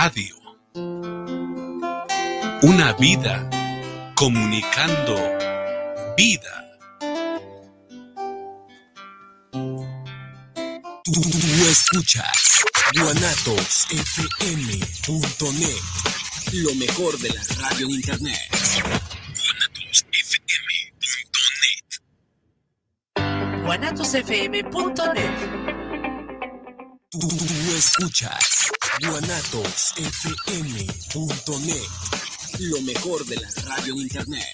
radio. Una vida comunicando vida. Tú, escuchas guanatosfm.net, lo mejor de la radio en internet. guanatosfm.net. guanatosfm.net. Tú, escuchas guanatosfm.net, lo mejor de la radio en internet.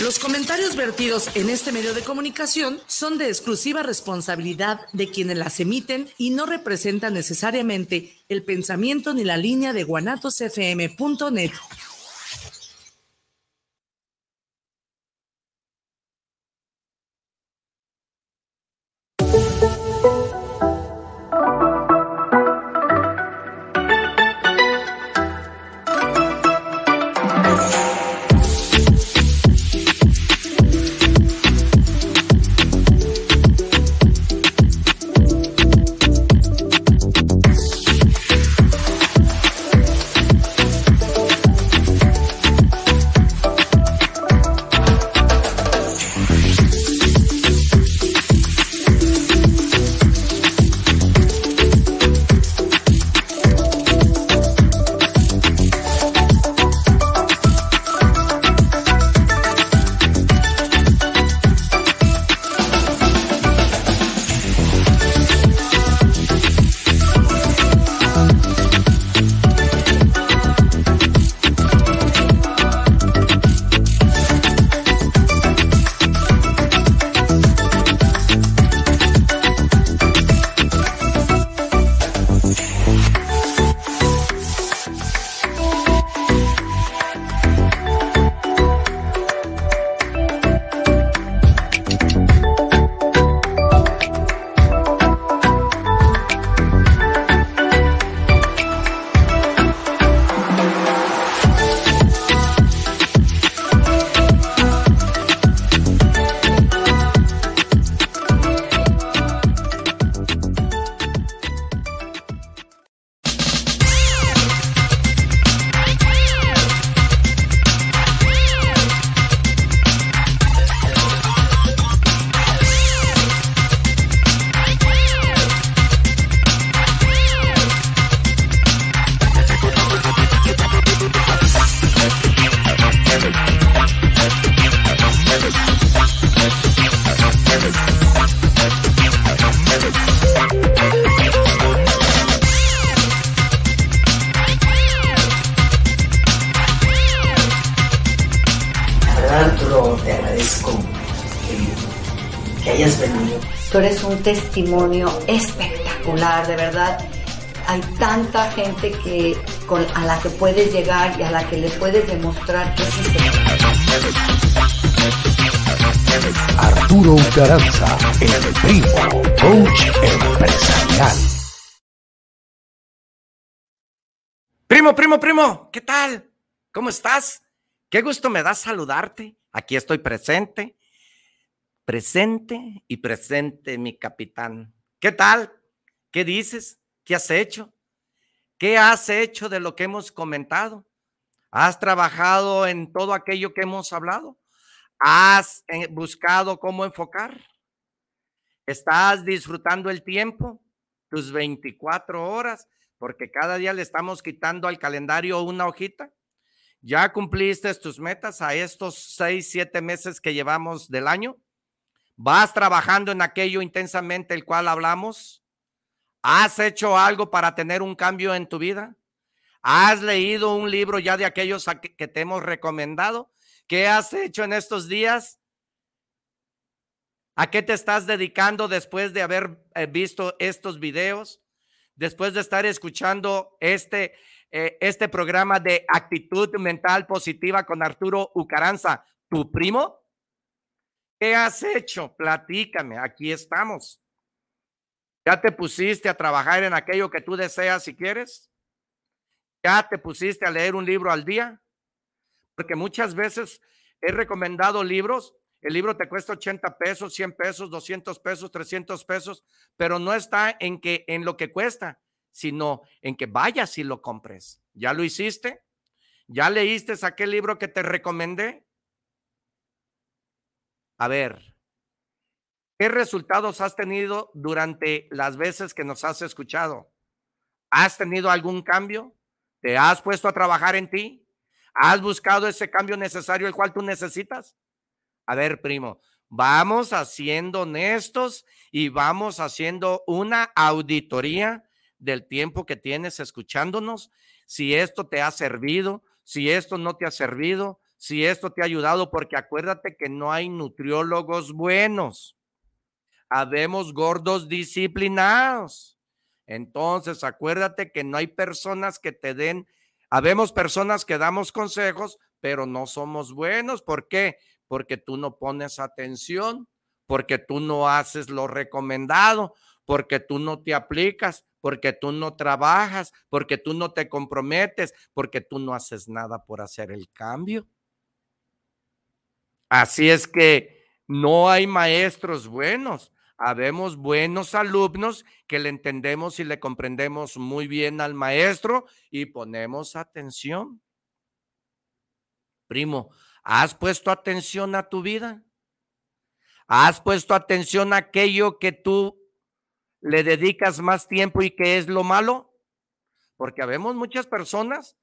Los comentarios vertidos en este medio de comunicación son de exclusiva responsabilidad de quienes las emiten y no representan necesariamente el pensamiento ni la línea de guanatosfm.net. testimonio espectacular, de verdad. Hay tanta gente que con, a la que puedes llegar y a la que le puedes demostrar que sí se Arturo Garanza, el primo, coach empresarial. Primo, primo, primo, ¿qué tal? ¿Cómo estás? Qué gusto me da saludarte. Aquí estoy presente Presente y presente, mi capitán. ¿Qué tal? ¿Qué dices? ¿Qué has hecho? ¿Qué has hecho de lo que hemos comentado? ¿Has trabajado en todo aquello que hemos hablado? ¿Has eh, buscado cómo enfocar? ¿Estás disfrutando el tiempo? Tus 24 horas, porque cada día le estamos quitando al calendario una hojita. ¿Ya cumpliste tus metas a estos seis, siete meses que llevamos del año? ¿Vas trabajando en aquello intensamente el cual hablamos? ¿Has hecho algo para tener un cambio en tu vida? ¿Has leído un libro ya de aquellos que te hemos recomendado? ¿Qué has hecho en estos días? ¿A qué te estás dedicando después de haber eh, visto estos videos? Después de estar escuchando este, eh, este programa de actitud mental positiva con Arturo Ucaranza, tu primo? ¿Qué has hecho? Platícame, aquí estamos. ¿Ya te pusiste a trabajar en aquello que tú deseas si quieres? ¿Ya te pusiste a leer un libro al día? Porque muchas veces he recomendado libros el libro te cuesta 80 pesos, 100 pesos, 200 pesos, 300 pesos, pero no está en que en lo que cuesta, sino en que vayas y lo compres. ¿Ya lo hiciste? ¿Ya leíste aquel libro que te recomendé? A ver, ¿qué resultados has tenido durante las veces que nos has escuchado? ¿Has tenido algún cambio? ¿Te has puesto a trabajar en ti? ¿Has buscado ese cambio necesario el cual tú necesitas? A ver, primo, vamos haciendo honestos y vamos haciendo una auditoría del tiempo que tienes escuchándonos, si esto te ha servido, si esto no te ha servido, si esto te ha ayudado, porque acuérdate que no hay nutriólogos buenos. Habemos gordos disciplinados. Entonces, acuérdate que no hay personas que te den, habemos personas que damos consejos, pero no somos buenos. ¿Por qué? Porque tú no pones atención, porque tú no haces lo recomendado, porque tú no te aplicas, porque tú no trabajas, porque tú no te comprometes, porque tú no haces nada por hacer el cambio. Así es que no hay maestros buenos. Habemos buenos alumnos que le entendemos y le comprendemos muy bien al maestro y ponemos atención. Primo, ¿has puesto atención a tu vida? ¿Has puesto atención a aquello que tú le dedicas más tiempo y que es lo malo? Porque habemos muchas personas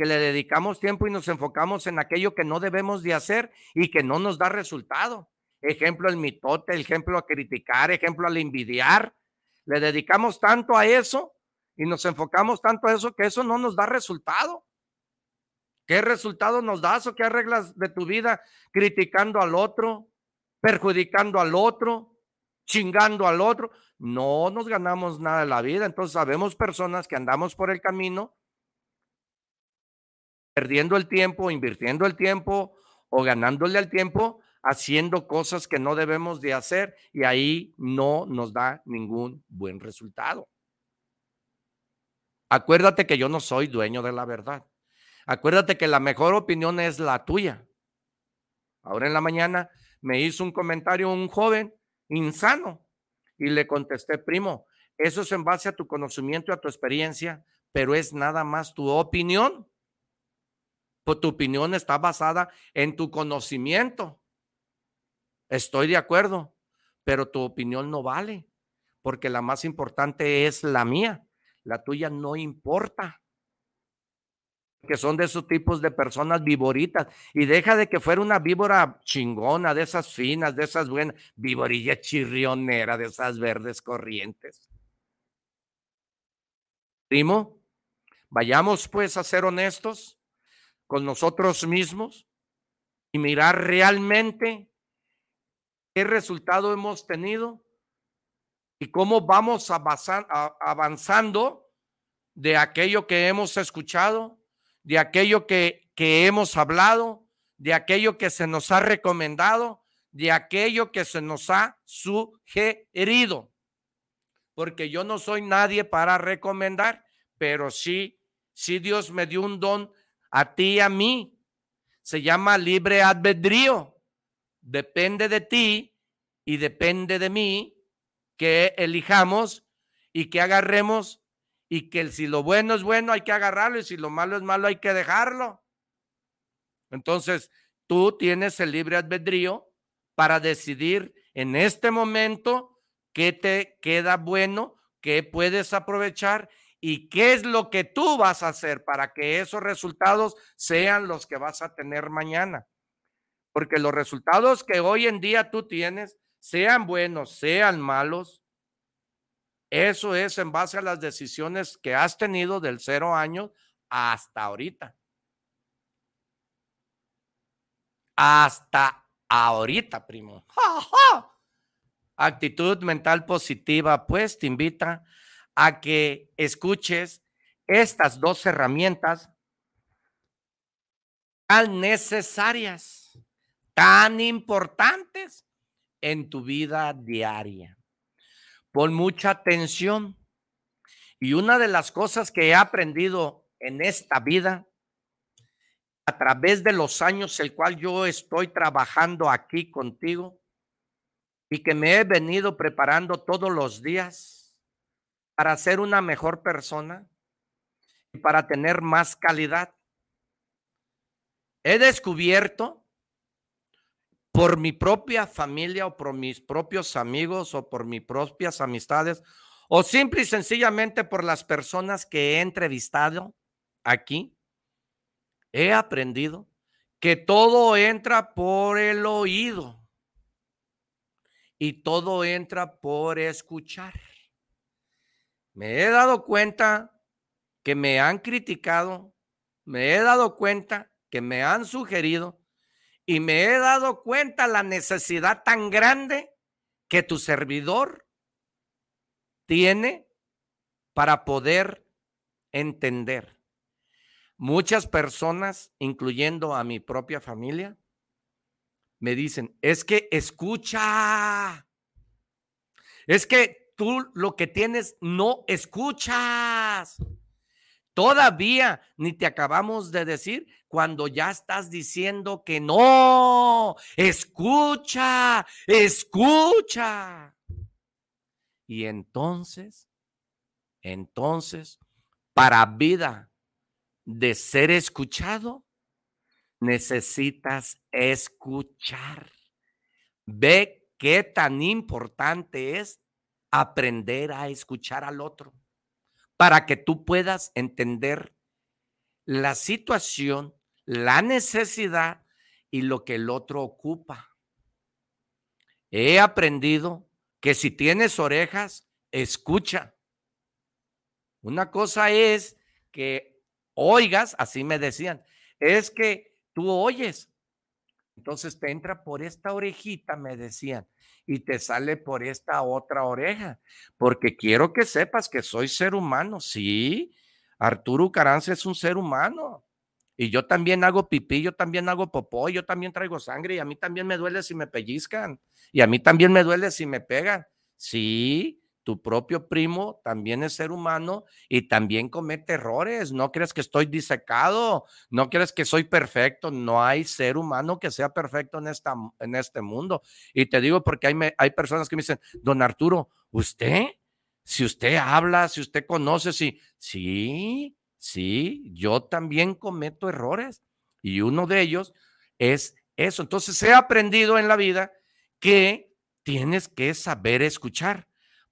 que le dedicamos tiempo y nos enfocamos en aquello que no debemos de hacer y que no nos da resultado. Ejemplo el mitote, ejemplo a criticar, ejemplo al envidiar. Le dedicamos tanto a eso y nos enfocamos tanto a eso que eso no nos da resultado. ¿Qué resultado nos das o qué arreglas de tu vida criticando al otro, perjudicando al otro, chingando al otro? no nos ganamos nada de la vida. Entonces, sabemos personas que andamos por el camino perdiendo el tiempo, invirtiendo el tiempo o ganándole al tiempo haciendo cosas que no debemos de hacer y ahí no nos da ningún buen resultado. Acuérdate que yo no soy dueño de la verdad. Acuérdate que la mejor opinión es la tuya. Ahora en la mañana me hizo un comentario un joven insano y le contesté, primo, eso es en base a tu conocimiento y a tu experiencia, pero es nada más tu opinión. Pues tu opinión está basada en tu conocimiento. Estoy de acuerdo, pero tu opinión no vale, porque la más importante es la mía. La tuya no importa que son de esos tipos de personas viboritas. Y deja de que fuera una víbora chingona, de esas finas, de esas buenas, víborilla chirrionera, de esas verdes corrientes. Primo, vayamos pues a ser honestos con nosotros mismos y mirar realmente qué resultado hemos tenido y cómo vamos avanzando de aquello que hemos escuchado de aquello que, que hemos hablado, de aquello que se nos ha recomendado, de aquello que se nos ha sugerido. Porque yo no soy nadie para recomendar, pero sí, sí Dios me dio un don a ti y a mí. Se llama libre albedrío. Depende de ti y depende de mí que elijamos y que agarremos y que si lo bueno es bueno hay que agarrarlo y si lo malo es malo hay que dejarlo. Entonces, tú tienes el libre albedrío para decidir en este momento qué te queda bueno, qué puedes aprovechar y qué es lo que tú vas a hacer para que esos resultados sean los que vas a tener mañana. Porque los resultados que hoy en día tú tienes, sean buenos, sean malos, eso es en base a las decisiones que has tenido del cero año hasta ahorita. Hasta ahorita, primo. Actitud mental positiva, pues te invita a que escuches estas dos herramientas tan necesarias, tan importantes en tu vida diaria. Pon mucha atención. Y una de las cosas que he aprendido en esta vida, a través de los años el cual yo estoy trabajando aquí contigo y que me he venido preparando todos los días para ser una mejor persona y para tener más calidad. He descubierto por mi propia familia o por mis propios amigos o por mis propias amistades o simple y sencillamente por las personas que he entrevistado aquí, he aprendido que todo entra por el oído y todo entra por escuchar. Me he dado cuenta que me han criticado, me he dado cuenta que me han sugerido y me he dado cuenta la necesidad tan grande que tu servidor tiene para poder entender. Muchas personas, incluyendo a mi propia familia, me dicen, es que escucha, es que tú lo que tienes no escuchas. Todavía ni te acabamos de decir cuando ya estás diciendo que no, escucha, escucha. Y entonces, entonces, para vida de ser escuchado, necesitas escuchar. Ve qué tan importante es aprender a escuchar al otro para que tú puedas entender la situación, la necesidad y lo que el otro ocupa. He aprendido que si tienes orejas, escucha. Una cosa es que oigas, así me decían, es que tú oyes. Entonces te entra por esta orejita, me decían, y te sale por esta otra oreja, porque quiero que sepas que soy ser humano, sí. Arturo Carranza es un ser humano. Y yo también hago pipí, yo también hago popó, yo también traigo sangre y a mí también me duele si me pellizcan y a mí también me duele si me pegan. Sí, tu propio primo también es ser humano y también comete errores. No crees que estoy disecado, no crees que soy perfecto. No hay ser humano que sea perfecto en, esta, en este mundo. Y te digo porque hay, hay personas que me dicen, don Arturo, ¿usted? Si usted habla, si usted conoce, si, sí, sí, yo también cometo errores. Y uno de ellos es eso. Entonces he aprendido en la vida que tienes que saber escuchar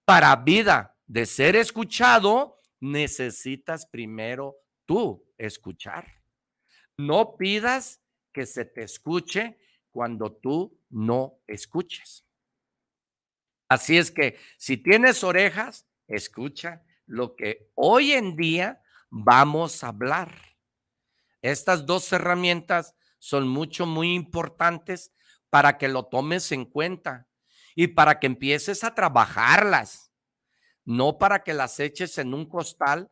para vida de ser escuchado, necesitas primero tú escuchar. No pidas que se te escuche cuando tú no escuches. Así es que si tienes orejas, escucha lo que hoy en día vamos a hablar. Estas dos herramientas son mucho, muy importantes para que lo tomes en cuenta y para que empieces a trabajarlas, no para que las eches en un costal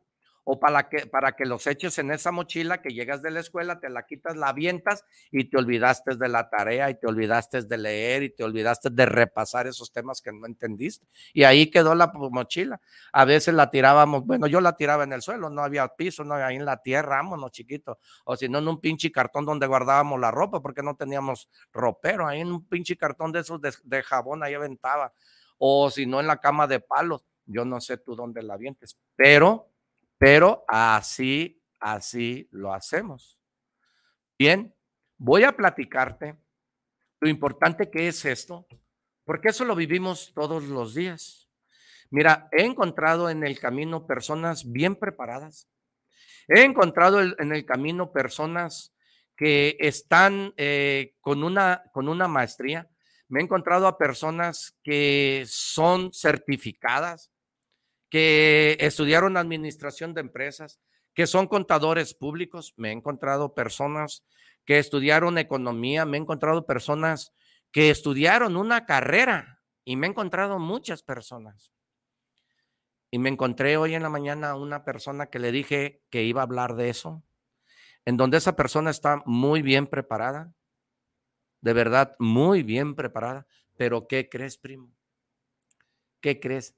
o para que, para que los eches en esa mochila que llegas de la escuela, te la quitas, la avientas y te olvidaste de la tarea y te olvidaste de leer y te olvidaste de repasar esos temas que no entendiste. Y ahí quedó la mochila. A veces la tirábamos, bueno, yo la tiraba en el suelo, no había piso, no ahí en la tierra, vámonos chiquito. O si no, en un pinche cartón donde guardábamos la ropa porque no teníamos ropero, ahí en un pinche cartón de esos de, jabón ahí aventaba. O si no, en la cama de palos. Yo no sé tú dónde la avientes, pero pero así, así lo hacemos. Bien, voy a platicarte lo importante que es esto, porque eso lo vivimos todos los días. Mira, he encontrado en el camino personas bien preparadas. He encontrado en el camino personas que están eh, con, una, con una maestría. Me he encontrado a personas que son certificadas, que estudiaron administración de empresas, que son contadores públicos. Me he encontrado personas que estudiaron economía, me he encontrado personas que estudiaron una carrera y me he encontrado muchas personas. Y me encontré hoy en la mañana una persona que le dije que iba a hablar de eso, en donde esa persona está muy bien preparada, de verdad, muy bien preparada. Pero ¿qué crees, primo? ¿Qué crees?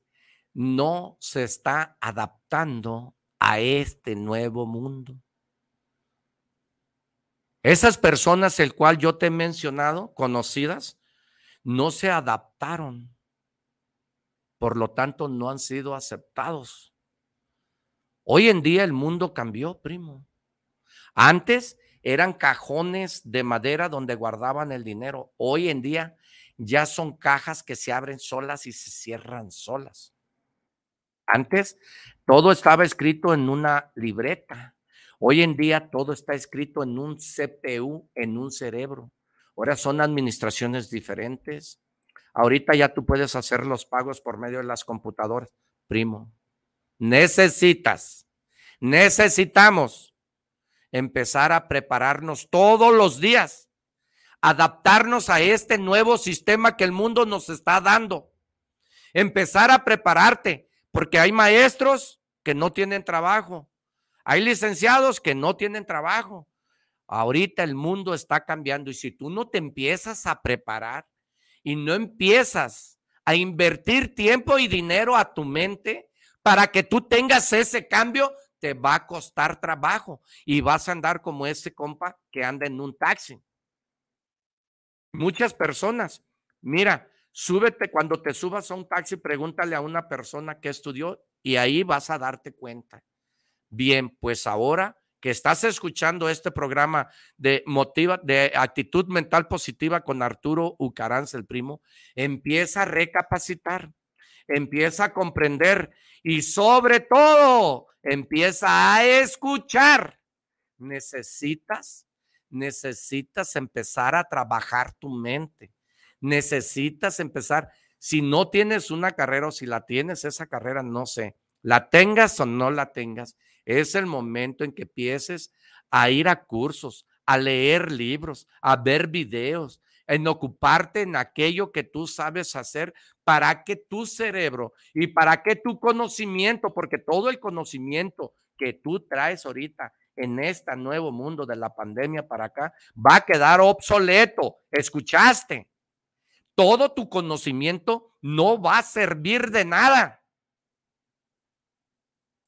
No se está adaptando a este nuevo mundo. Esas personas, el cual yo te he mencionado, conocidas, no se adaptaron. Por lo tanto, no han sido aceptados. Hoy en día el mundo cambió, primo. Antes eran cajones de madera donde guardaban el dinero. Hoy en día ya son cajas que se abren solas y se cierran solas. Antes todo estaba escrito en una libreta. Hoy en día todo está escrito en un CPU, en un cerebro. Ahora son administraciones diferentes. Ahorita ya tú puedes hacer los pagos por medio de las computadoras. Primo, necesitas, necesitamos empezar a prepararnos todos los días, adaptarnos a este nuevo sistema que el mundo nos está dando. Empezar a prepararte, porque hay maestros que no tienen trabajo, hay licenciados que no tienen trabajo. Ahorita el mundo está cambiando y si tú no te empiezas a preparar y no empiezas a invertir tiempo y dinero a tu mente para que tú tengas ese cambio, te va a costar trabajo y vas a andar como ese compa que anda en un taxi. Muchas personas, mira, súbete cuando te subas a un taxi, pregúntale a una persona que estudió y ahí vas a darte cuenta. Bien, pues ahora que estás escuchando este programa de motiva, de actitud mental positiva con Arturo Ucaranz, el primo, empieza a recapacitar, empieza a comprender y sobre todo empieza a escuchar. Necesitas, necesitas empezar a trabajar tu mente. Necesitas empezar. Si no tienes una carrera o si la tienes, esa carrera, no sé, la tengas o no la tengas, es el momento en que empieces a ir a cursos, a leer libros, a ver videos, en ocuparte en aquello que tú sabes hacer para que tu cerebro y para que tu conocimiento, porque todo el conocimiento que tú traes ahorita en este nuevo mundo de la pandemia para acá va a quedar obsoleto. ¿Escuchaste? Todo tu conocimiento no va a servir de nada.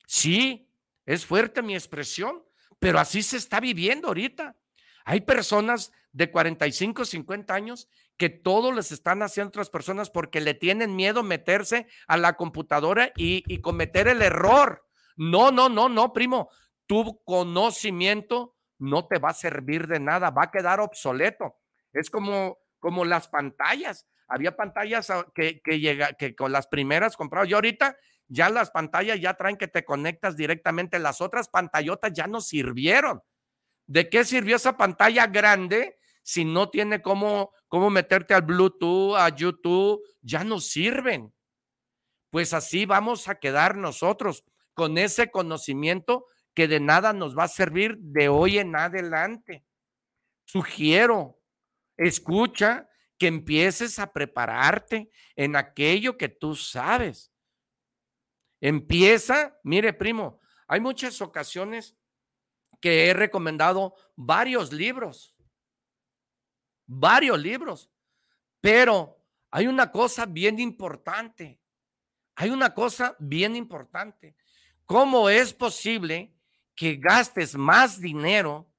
Sí, es fuerte mi expresión, pero así se está viviendo ahorita. Hay personas de 45, 50 años que todo les están haciendo otras personas porque le tienen miedo meterse a la computadora y, y cometer el error. No, no, no, no, primo. Tu conocimiento no te va a servir de nada, va a quedar obsoleto. Es como, como las pantallas. Había pantallas ah, que, que, llega, que con las primeras compradas. Yo ahorita ya las pantallas ya traen que te conectas directamente. Las otras pantallotas ya no sirvieron. ¿De qué sirvió esa pantalla grande si no tiene cómo, cómo meterte al Bluetooth, a YouTube? Ya no sirven. Pues así vamos a quedar nosotros con ese conocimiento que de nada nos va a servir de hoy en adelante. Sugiero, escucha que empieces a prepararte en aquello que tú sabes Empieza, mire primo, hay muchas ocasiones que he recomendado varios libros, varios libros, pero hay una cosa bien importante, hay una cosa bien importante. ¿Cómo es posible que gastes más dinero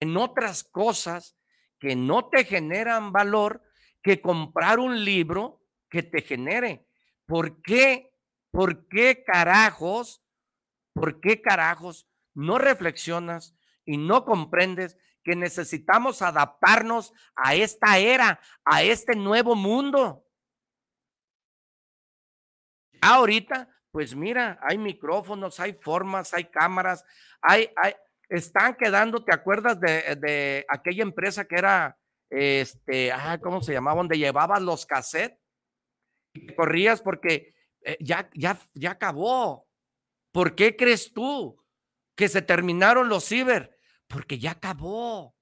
en otras cosas que no te generan valor que comprar un libro que te genere? ¿Por qué ¿Por qué carajos, por qué carajos no reflexionas y no comprendes que necesitamos adaptarnos a esta era, a este nuevo mundo? Ahorita, pues mira, hay micrófonos, hay formas, hay cámaras, hay, hay, están quedando, ¿te acuerdas de, de aquella empresa que era, este, ah, ¿cómo se llamaba? Donde llevabas los cassettes y corrías porque eh, ya, ya, ya acabó. ¿Por qué crees tú que se terminaron los ciber? Porque ya acabó.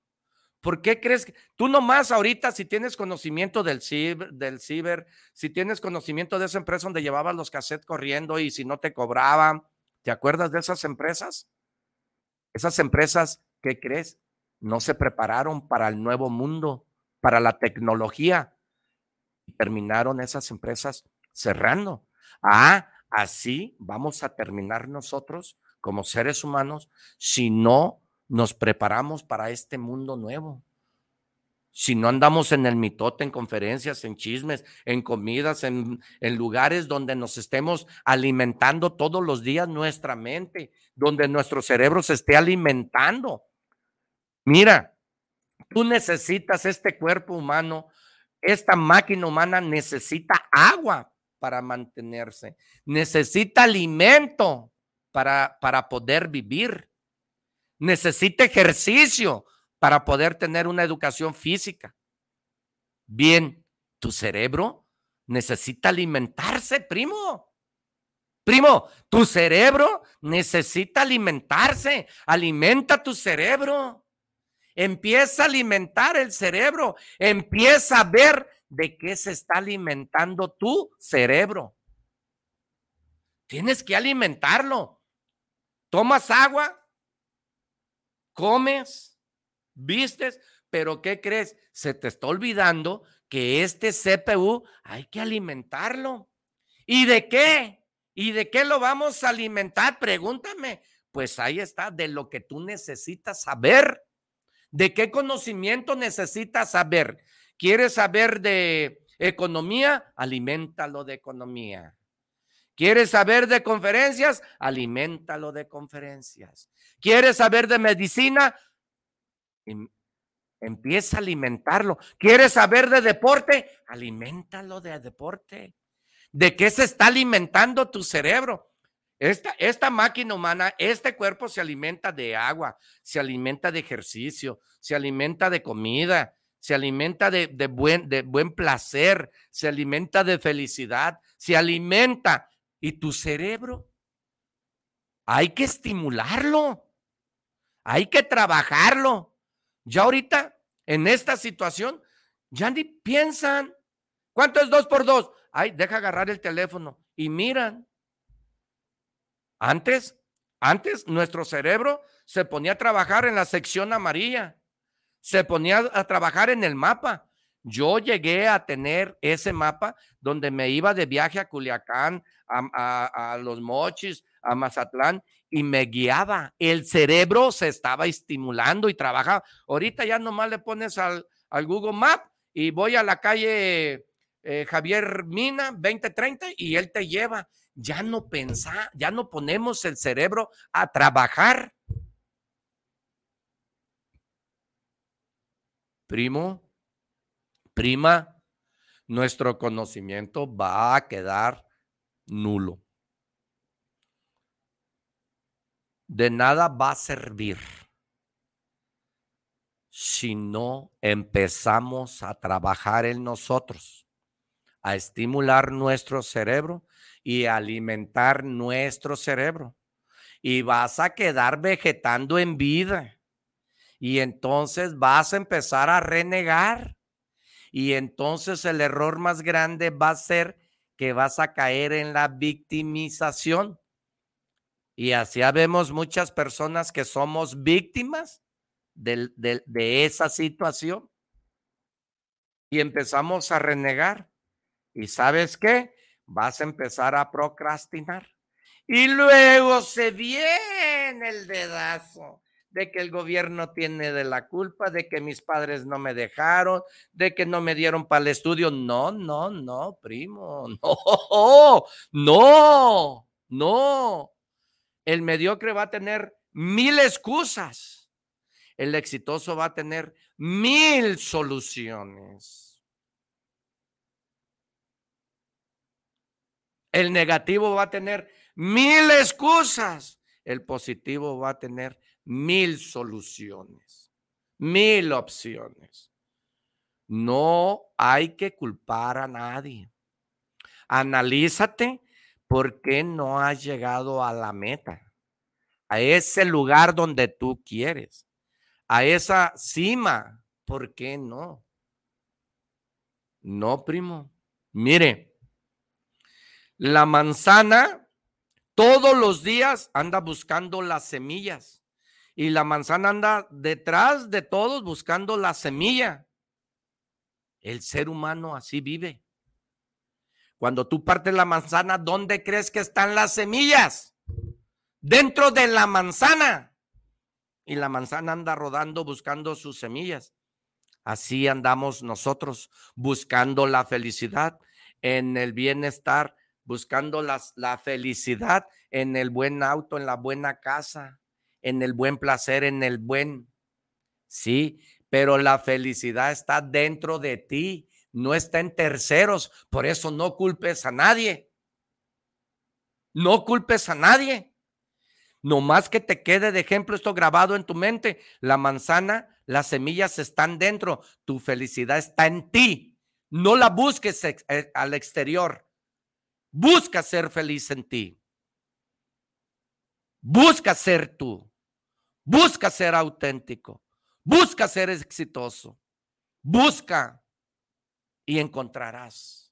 ¿Por qué crees que tú nomás ahorita si tienes conocimiento del ciber, del ciber, si tienes conocimiento de esa empresa donde llevabas los cassettes corriendo y si no te cobraban, ¿te acuerdas de esas empresas? Esas empresas, ¿qué crees? No se prepararon para el nuevo mundo, para la tecnología. Y terminaron esas empresas cerrando. Ah, así vamos a terminar nosotros como seres humanos si no nos preparamos para este mundo nuevo. Si no andamos en el mitote, en conferencias, en chismes, en comidas, en, lugares donde nos estemos alimentando todos los días nuestra mente, donde nuestro cerebro se esté alimentando. Mira, tú necesitas este cuerpo humano, esta máquina humana necesita agua para mantenerse, necesita alimento para, para poder vivir, necesita ejercicio para poder tener una educación física. Bien, tu cerebro necesita alimentarse, primo. Primo, tu cerebro necesita alimentarse. Alimenta tu cerebro. Empieza a alimentar el cerebro. Empieza a ver de qué se está alimentando tu cerebro. Tienes que alimentarlo. Tomas agua, comes, vistes, pero ¿qué crees? Se te está olvidando que este CPU hay que alimentarlo. ¿Y de qué? ¿Y de qué lo vamos a alimentar? Pregúntame. Pues ahí está, de lo que tú necesitas saber. ¿De qué conocimiento necesitas saber? ¿Quieres saber de economía? Aliméntalo de economía. ¿Quieres saber de conferencias? Aliméntalo de conferencias. ¿Quieres saber de medicina? Em, empieza a alimentarlo. ¿Quieres saber de deporte? Aliméntalo de deporte. ¿De qué se está alimentando tu cerebro? Esta, esta máquina humana, este cuerpo se alimenta de agua, se alimenta de ejercicio, se alimenta de comida, se alimenta de, de, buen, de buen placer, se alimenta de felicidad, se alimenta. ¿Y tu cerebro? Hay que estimularlo, hay que trabajarlo. Ya ahorita, en esta situación, ya piensan. ¿Cuánto es dos por dos? Ay, deja agarrar el teléfono y miran. Antes, antes nuestro cerebro se ponía a trabajar en la sección amarilla, se ponía a trabajar en el mapa. Yo llegué a tener ese mapa donde me iba de viaje a Culiacán, a, a, Los Mochis, a Mazatlán y me guiaba. El cerebro se estaba estimulando y trabajaba. Ahorita ya nomás le pones al, al Google Map y voy a la calle eh, Javier Mina 2030 y él te lleva. Ya no pensa, ya no ponemos el cerebro a trabajar. Primo, prima, nuestro conocimiento va a quedar nulo. De nada va a servir si no empezamos a trabajar en nosotros, a estimular nuestro cerebro y alimentar nuestro cerebro. Y vas a quedar vegetando en vida. Y entonces vas a empezar a renegar. Y entonces el error más grande va a ser que vas a caer en la victimización. Y así vemos muchas personas que somos víctimas de, de esa situación. Y empezamos a renegar. ¿Y sabes qué? Vas a empezar a procrastinar. Y luego se viene el dedazo de que el gobierno tiene de la culpa, de que mis padres no me dejaron, de que no me dieron para el estudio. No, no, no, primo, no, no, no. El mediocre va a tener mil excusas. El exitoso va a tener mil soluciones. El negativo va a tener mil excusas. El positivo va a tener mil soluciones, mil opciones. No hay que culpar a nadie. Analízate por qué no has llegado a la meta, a ese lugar donde tú quieres, a esa cima. ¿Por qué no? No, primo. Mire, la manzana todos los días anda buscando las semillas y la manzana anda detrás de todos buscando la semilla. El ser humano así vive. Cuando tú partes la manzana, ¿dónde crees que están las semillas? Dentro de la manzana. y la manzana anda rodando buscando sus semillas. Así andamos nosotros buscando la felicidad en el bienestar, buscando la felicidad en el buen auto, en la buena casa, en el buen placer, en el buen... Sí, pero la felicidad está dentro de ti, no está en terceros. Por eso no culpes a nadie. No culpes a nadie. No más que te quede de ejemplo esto grabado en tu mente. La manzana, las semillas están dentro. Tu felicidad está en ti. No la busques eh, al exterior. Busca ser feliz en ti. Busca ser tú. Busca ser auténtico. Busca ser exitoso. Busca y encontrarás.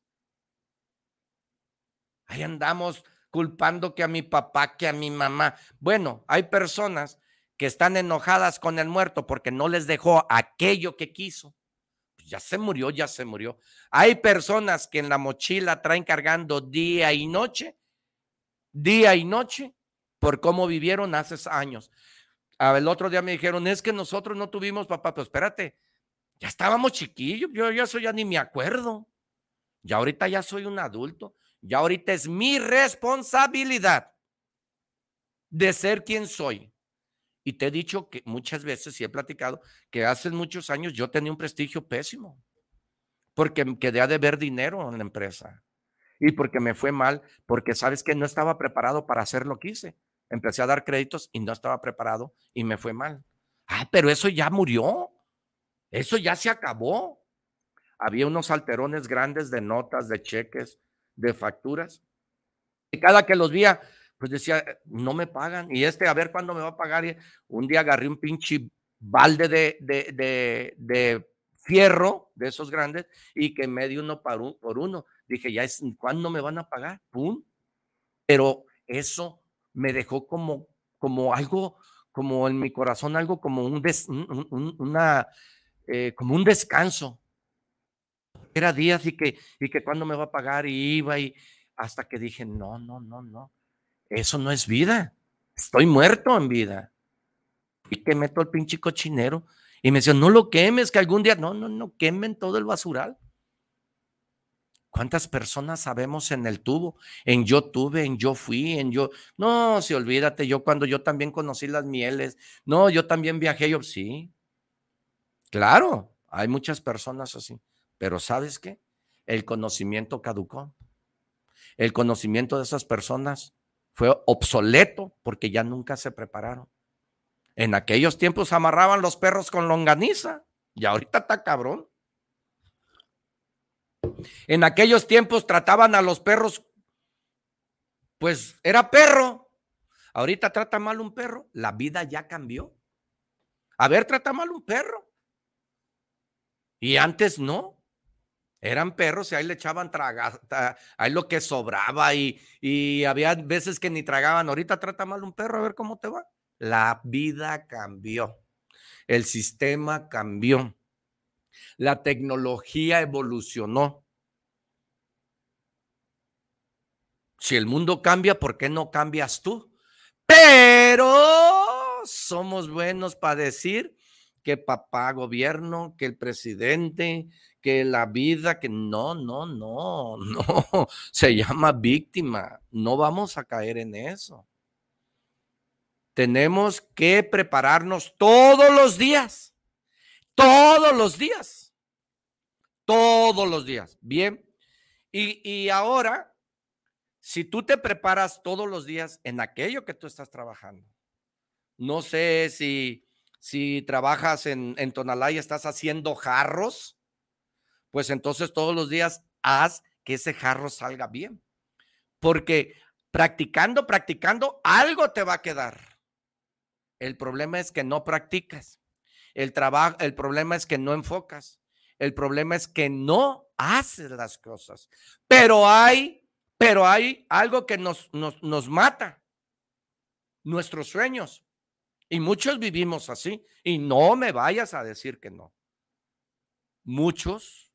Ahí andamos culpando que a mi papá, que a mi mamá. Bueno, hay personas que están enojadas con el muerto porque no les dejó aquello que quiso ya se murió, ya se murió. Hay personas que en la mochila traen cargando día y noche, día y noche, por cómo vivieron hace años. El otro día me dijeron, es que nosotros no tuvimos papá, pero espérate, ya estábamos chiquillos, yo ya soy, ya ni me acuerdo. Ya ahorita ya soy un adulto, ya ahorita es mi responsabilidad de ser quien soy. Y te he dicho que muchas veces, y he platicado, que hace muchos años yo tenía un prestigio pésimo, porque quedé a deber dinero en la empresa. Y porque me fue mal, porque sabes que no estaba preparado para hacer lo que hice. Empecé a dar créditos y no estaba preparado y me fue mal. Ah, pero eso ya murió. Eso ya se acabó. Había unos alterones grandes de notas, de cheques, de facturas. Y cada que los veía, pues decía, no me pagan. Y este, a ver cuándo me va a pagar. Y un día agarré un pinche balde de, de, de, fierro, de esos grandes, y que me di uno por, uno. Dije, ya es, ¿cuándo me van a pagar? ¡Pum! Pero eso me dejó como, como algo, como en mi corazón, algo como un, una, eh, como un descanso. Era días y que, y que cuándo me va a pagar y iba y hasta que dije, no, no, no, no. Eso no es vida. Estoy muerto en vida. Y que meto el pinche cochinero. Y me decían, no lo quemes, que algún día, no, no, no, quemen todo el basural. ¿Cuántas personas sabemos en el tubo? En yo tuve, en yo fui, en yo. No, si olvídate, yo cuando yo también conocí las mieles. No, yo también viajé, yo sí. Claro, hay muchas personas así. Pero ¿sabes qué? El conocimiento caducó. El conocimiento de esas personas fue obsoleto porque ya nunca se prepararon. En aquellos tiempos amarraban los perros con longaniza y ahorita está cabrón. En aquellos tiempos trataban a los perros, pues era perro. Ahorita trata mal un perro. La vida ya cambió. A ver, trata mal un perro. Y antes no. Eran perros y ahí le echaban traga, ahí lo que sobraba y, y había veces que ni tragaban. Ahorita trata mal un perro, a ver cómo te va. La vida cambió. El sistema cambió. La tecnología evolucionó. Si el mundo cambia, ¿por qué no cambias tú? Pero somos buenos para decir que papá gobierno, que el presidente, que la vida, que no, no, no, no, se llama víctima. No vamos a caer en eso. Tenemos que prepararnos todos los días, todos los días, todos los días. Bien, y, y ahora, si tú te preparas todos los días en aquello que tú estás trabajando, no sé si, si trabajas en, en Tonalá y estás haciendo jarros, pues entonces todos los días haz que ese jarro salga bien. Porque practicando, practicando, algo te va a quedar. El problema es que no practicas. El el problema es que no enfocas. El problema es que no haces las cosas. Pero hay, pero hay algo que nos, nos, nos mata. Nuestros sueños. Y muchos vivimos así. Y no me vayas a decir que no. Muchos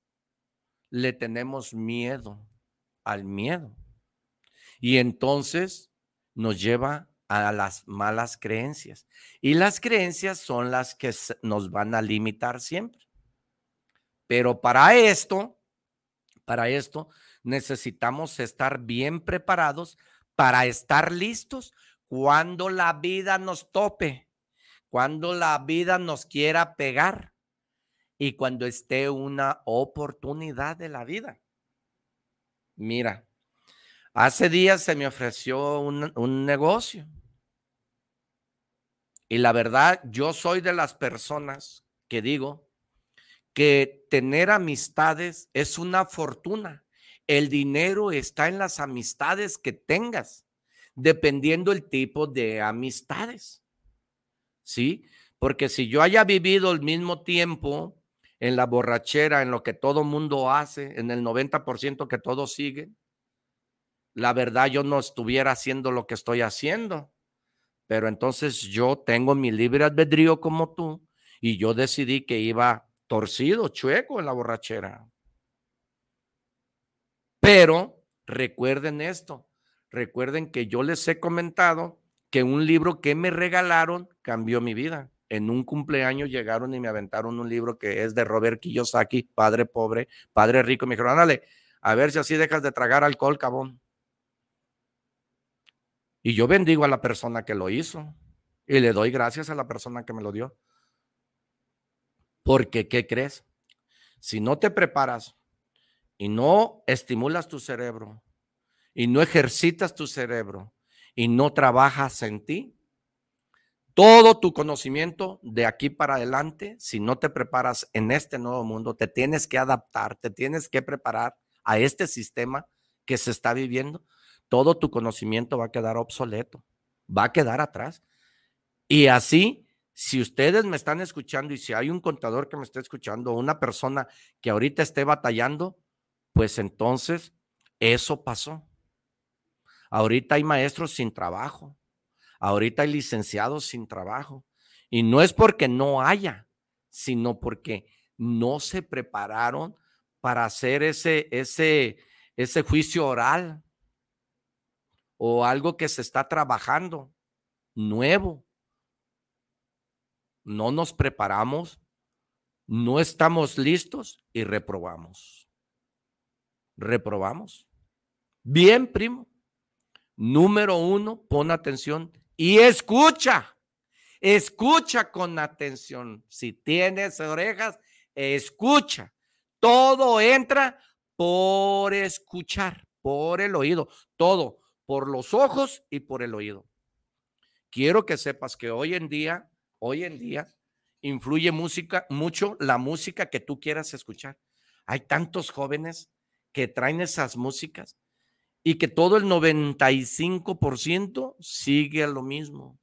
le tenemos miedo al miedo. Y entonces nos lleva a las malas creencias. Y las creencias son las que nos van a limitar siempre. Pero para esto, para esto, necesitamos estar bien preparados para estar listos cuando la vida nos tope, cuando la vida nos quiera pegar y cuando esté una oportunidad de la vida. Mira, hace días se me ofreció un, un negocio y la verdad, yo soy de las personas que digo que tener amistades es una fortuna. El dinero está en las amistades que tengas, dependiendo el tipo de amistades. ¿Sí? Porque si yo haya vivido el mismo tiempo en la borrachera, en lo que todo mundo hace, en el 90% que todos siguen, la verdad yo no estuviera haciendo lo que estoy haciendo. Pero entonces yo tengo mi libre albedrío como tú y yo decidí que iba torcido, chueco en la borrachera. Pero recuerden esto, recuerden que yo les he comentado que un libro que me regalaron cambió mi vida. En un cumpleaños llegaron y me aventaron un libro que es de Robert Kiyosaki, Padre Pobre, Padre Rico. Me dijeron, ándale, a ver si así dejas de tragar alcohol, cabón. Y yo bendigo a la persona que lo hizo y le doy gracias a la persona que me lo dio. Porque, ¿qué crees? Si no te preparas y no estimulas tu cerebro y no ejercitas tu cerebro y no trabajas en ti, todo tu conocimiento de aquí para adelante, si no te preparas en este nuevo mundo, te tienes que adaptar, te tienes que preparar a este sistema que se está viviendo todo tu conocimiento va a quedar obsoleto, va a quedar atrás. Y así, si ustedes me están escuchando y si hay un contador que me esté escuchando, una persona que ahorita esté batallando, pues entonces eso pasó. Ahorita hay maestros sin trabajo, ahorita hay licenciados sin trabajo. Y no es porque no haya, sino porque no se prepararon para hacer ese, ese, ese juicio oral o algo que se está trabajando nuevo. No nos preparamos, no estamos listos y reprobamos. Reprobamos. Bien, primo. Número uno, pon atención y escucha. Escucha con atención. Si tienes orejas, escucha. Todo entra por escuchar, por el oído. Todo por los ojos y por el oído. Quiero que sepas que hoy en día, hoy en día, influye música, mucho la música que tú quieras escuchar. Hay tantos jóvenes que traen esas músicas y que todo el 95% sigue lo mismo.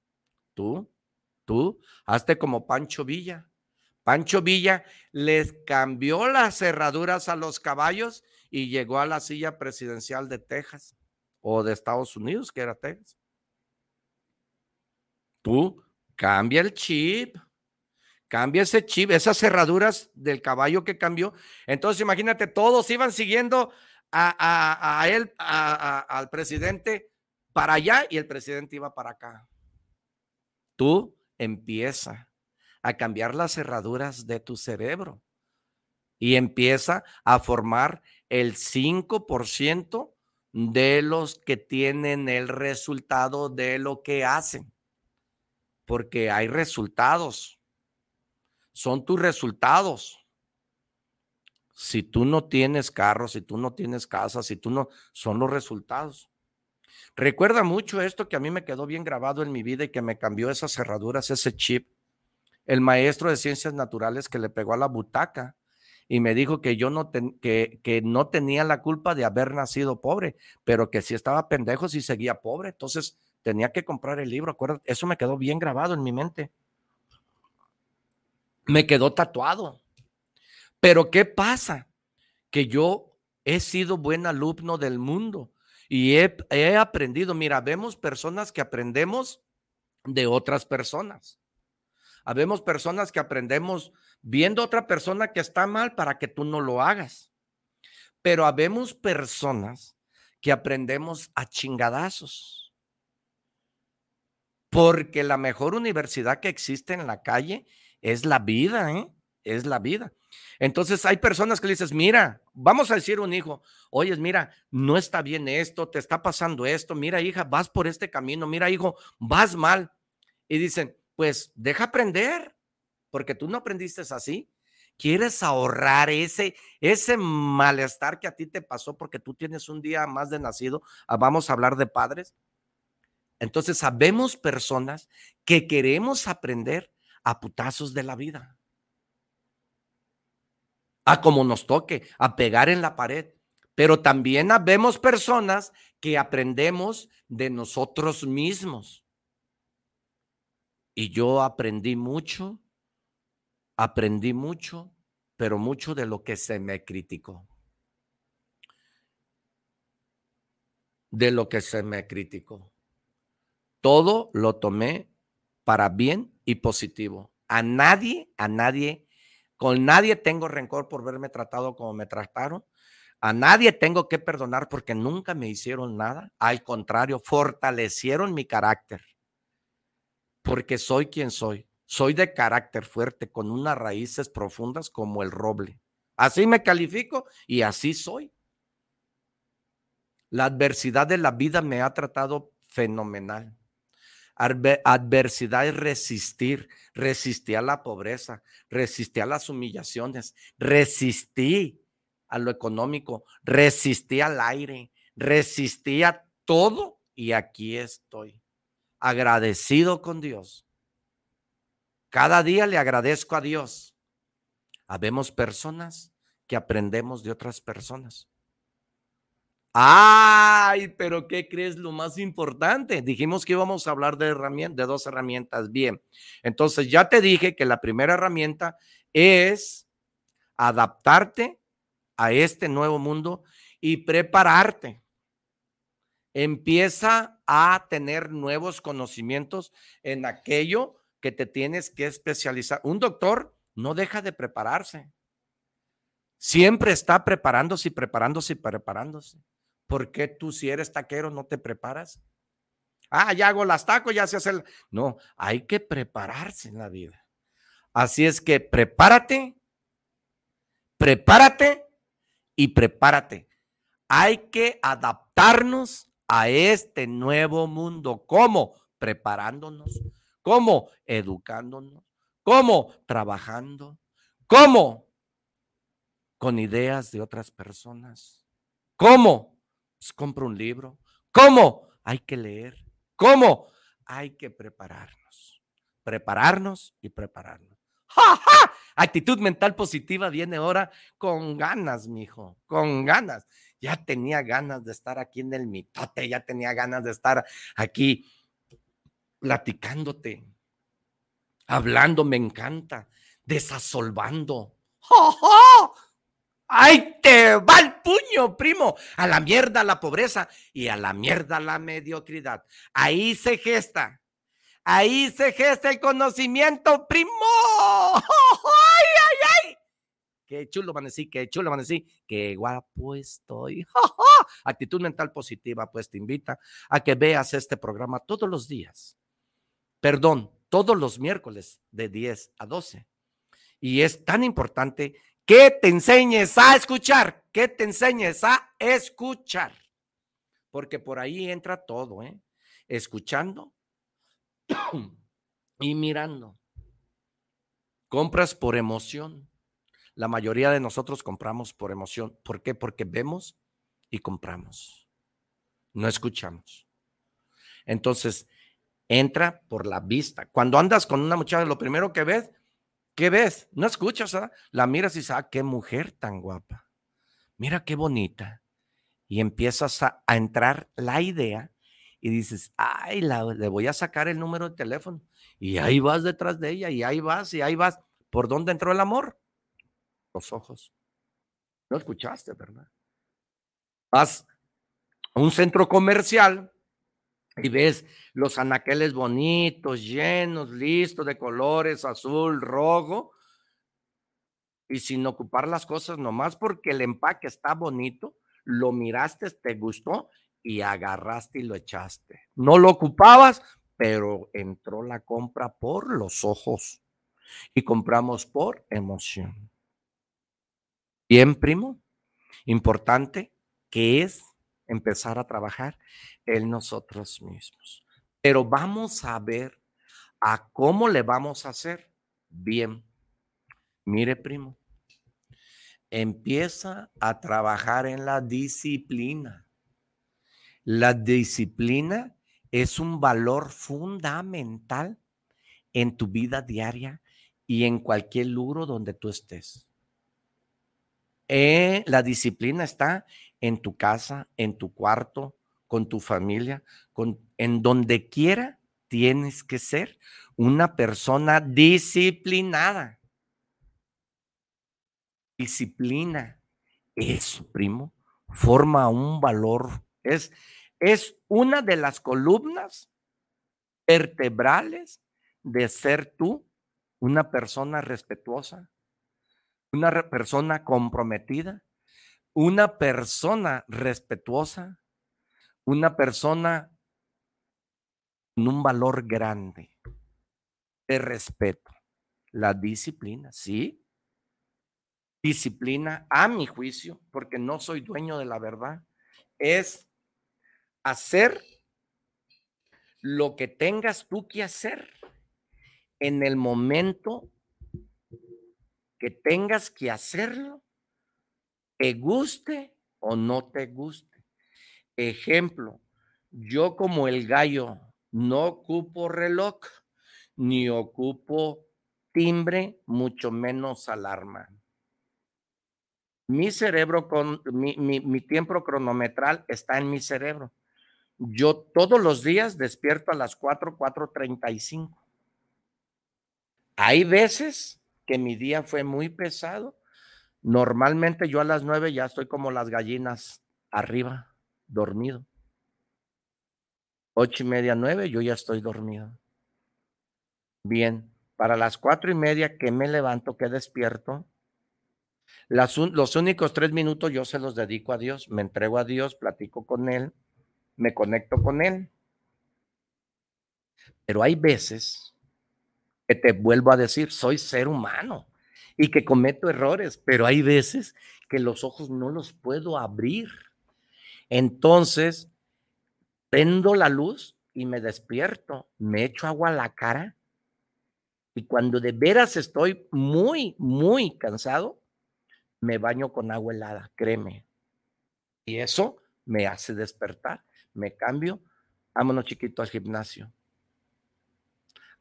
Tú, tú, hazte como Pancho Villa. Pancho Villa les cambió las cerraduras a los caballos y llegó a la silla presidencial de Texas o de Estados Unidos, que era Texas. Tú cambia el chip, cambia ese chip, esas cerraduras del caballo que cambió. Entonces, imagínate, todos iban siguiendo a, él, al presidente para allá y el presidente iba para acá. Tú empieza a cambiar las cerraduras de tu cerebro y empieza a formar el 5% de los que tienen el resultado de lo que hacen. Porque hay resultados. Son tus resultados. Si tú no tienes carro, si tú no tienes casa, si tú no, son los resultados. Recuerda mucho esto que a mí me quedó bien grabado en mi vida y que me cambió esas cerraduras, ese chip. El maestro de ciencias naturales que le pegó a la butaca y me dijo que yo no, que, que no tenía la culpa de haber nacido pobre, pero que si estaba pendejo, si seguía pobre. Entonces tenía que comprar el libro. Acuérdate, eso me quedó bien grabado en mi mente. Me quedó tatuado. Pero ¿qué pasa? Que yo he sido buen alumno del mundo y he, he aprendido. Mira, vemos personas que aprendemos de otras personas. Habemos personas que aprendemos viendo a otra persona que está mal para que tú no lo hagas. Pero habemos personas que aprendemos a chingadazos. porque la mejor universidad que existe en la calle es la vida, ¿eh? Es la vida. Entonces hay personas que le dices, mira, vamos a decir un hijo, oye, mira, no está bien esto, te está pasando esto, mira, hija, vas por este camino, mira, hijo, vas mal. Y dicen, pues deja aprender, porque tú no aprendiste así. ¿Quieres ahorrar ese, ese malestar que a ti te pasó porque tú tienes un día más de nacido? Ah, vamos a hablar de padres. Entonces, sabemos personas que queremos aprender a putazos de la vida a como nos toque, a pegar en la pared. Pero también vemos personas que aprendemos de nosotros mismos. Y yo aprendí mucho, aprendí mucho, pero mucho de lo que se me criticó. De lo que se me criticó. Todo lo tomé para bien y positivo. A nadie, a nadie con nadie tengo rencor por verme tratado como me trataron. A nadie tengo que perdonar porque nunca me hicieron nada. Al contrario, fortalecieron mi carácter. Porque soy quien soy. Soy de carácter fuerte, con unas raíces profundas como el roble. Así me califico y así soy. La adversidad de la vida me ha tratado fenomenal. Adversidad es resistir. Resistí a la pobreza, resistí a las humillaciones, resistí a lo económico, resistí al aire, resistí a todo y aquí estoy, agradecido con Dios. Cada día le agradezco a Dios. Habemos personas que aprendemos de otras personas. Ay, pero ¿qué crees lo más importante? Dijimos que íbamos a hablar de, de dos herramientas. Bien, entonces ya te dije que la primera herramienta es adaptarte a este nuevo mundo y prepararte. Empieza a tener nuevos conocimientos en aquello que te tienes que especializar. Un doctor no deja de prepararse. Siempre está preparándose y preparándose y preparándose. ¿Por qué tú si eres taquero no te preparas? Ah, ya hago las tacos, ya se hace el... No, hay que prepararse en la vida. Así es que prepárate, prepárate y prepárate. Hay que adaptarnos a este nuevo mundo. ¿Cómo? Preparándonos. ¿Cómo? Educándonos. ¿Cómo? Trabajando. ¿Cómo? Con ideas de otras personas. ¿Cómo? Pues un libro. ¿Cómo? Hay que leer. ¿Cómo? Hay que prepararnos. Prepararnos y prepararnos. ¡Ja, ja! Actitud mental positiva viene ahora con ganas, mijo, con ganas. Ya tenía ganas de estar aquí en el mitote, ya tenía ganas de estar aquí platicándote, hablando, me encanta, desasolvando. ¡Ja, ja! ¡Ay, te va el puño, primo! A la mierda la pobreza y a la mierda la mediocridad. Ahí se gesta. Ahí se gesta el conocimiento, primo. ¡Ay, ay, ay! Qué chulo decir, qué chulo decir, qué guapo estoy. Actitud mental positiva, pues te invita a que veas este programa todos los días. Perdón, todos los miércoles de 10 a 12. Y es tan importante que te enseñes a escuchar, que te enseñes a escuchar. Porque por ahí entra todo, ¿eh? Escuchando y mirando. Compras por emoción. La mayoría de nosotros compramos por emoción. ¿Por qué? Porque vemos y compramos. No escuchamos. Entonces, entra por la vista. Cuando andas con una muchacha, lo primero que ves ¿Qué ves? No escuchas, ¿ah? La miras y dices, ah, qué mujer tan guapa. Mira qué bonita. Y empiezas a, entrar la idea y dices, ay, le voy a sacar el número de teléfono. Y ahí vas detrás de ella y ahí vas y ahí vas. ¿Por dónde entró el amor? Los ojos. No escuchaste, ¿verdad? Vas a un centro comercial y ves los anaqueles bonitos, llenos, listos de colores, azul, rojo, y sin ocupar las cosas nomás porque el empaque está bonito, lo miraste, te gustó y agarraste y lo echaste. No lo ocupabas, pero entró la compra por los ojos y compramos por emoción. Bien, primo, importante que es empezar a trabajar en nosotros mismos. Pero vamos a ver a cómo le vamos a hacer. Bien, mire, primo, empieza a trabajar en la disciplina. La disciplina es un valor fundamental en tu vida diaria y en cualquier lugar donde tú estés. Eh, la disciplina está en tu casa, en tu cuarto, con tu familia, en donde quiera tienes que ser una persona disciplinada. Disciplina, eso, primo, forma un valor, es, es una de las columnas vertebrales de ser tú una persona respetuosa, una persona comprometida, una persona respetuosa, una persona con un valor grande de respeto. La disciplina, ¿sí? Disciplina, a mi juicio, porque no soy dueño de la verdad, es hacer lo que tengas tú que hacer en el momento que tengas que hacerlo, te guste o no te guste. Ejemplo, yo como el gallo no ocupo reloj, ni ocupo timbre, mucho menos alarma. Mi cerebro, con mi, mi tiempo cronometral está en mi cerebro. Yo todos los días despierto a las 4, 4.35. Hay veces que mi día fue muy pesado. Normalmente yo a las 9 ya estoy como las gallinas arriba, dormido. Ocho y media, nueve, yo ya estoy dormido. Bien, para las cuatro y media que me levanto, que despierto, los únicos tres minutos yo se los dedico a Dios, me entrego a Dios, platico con Él, me conecto con Él. Pero hay veces que te vuelvo a decir, soy ser humano y que cometo errores, pero hay veces que los ojos no los puedo abrir. Entonces, prendo la luz y me despierto, me echo agua a la cara y cuando de veras estoy muy, muy cansado, me baño con agua helada, créeme. Y eso me hace despertar, me cambio, vámonos chiquito al gimnasio.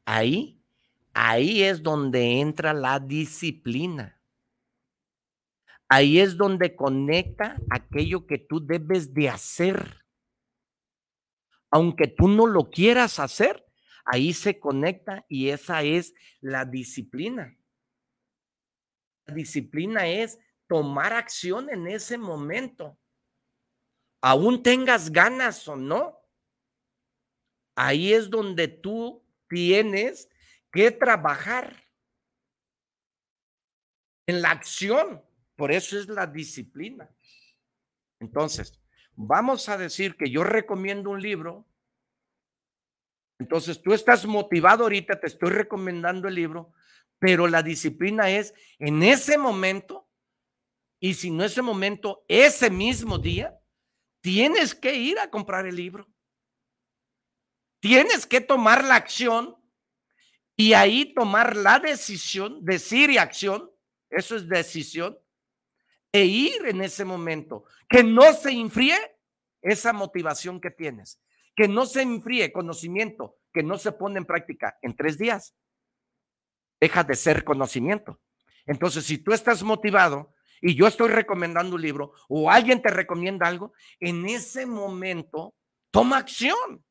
Ahí Ahí es donde entra la disciplina. Ahí es donde conecta aquello que tú debes de hacer. Aunque tú no lo quieras hacer, ahí se conecta y esa es la disciplina. La disciplina es tomar acción en ese momento. Aún tengas ganas o no. Ahí es donde tú tienes que trabajar en la acción. Por eso es la disciplina. Entonces, vamos a decir que yo recomiendo un libro. Entonces, tú estás motivado ahorita, te estoy recomendando el libro, pero la disciplina es en ese momento, y si no ese momento, ese mismo día, tienes que ir a comprar el libro. Tienes que tomar la acción y ahí tomar la decisión, decir y acción, eso es decisión, e ir en ese momento, que no se enfríe esa motivación que tienes, que no se enfríe conocimiento, que no se pone en práctica en tres días, deja de ser conocimiento. Entonces, si tú estás motivado y yo estoy recomendando un libro o alguien te recomienda algo, en ese momento toma acción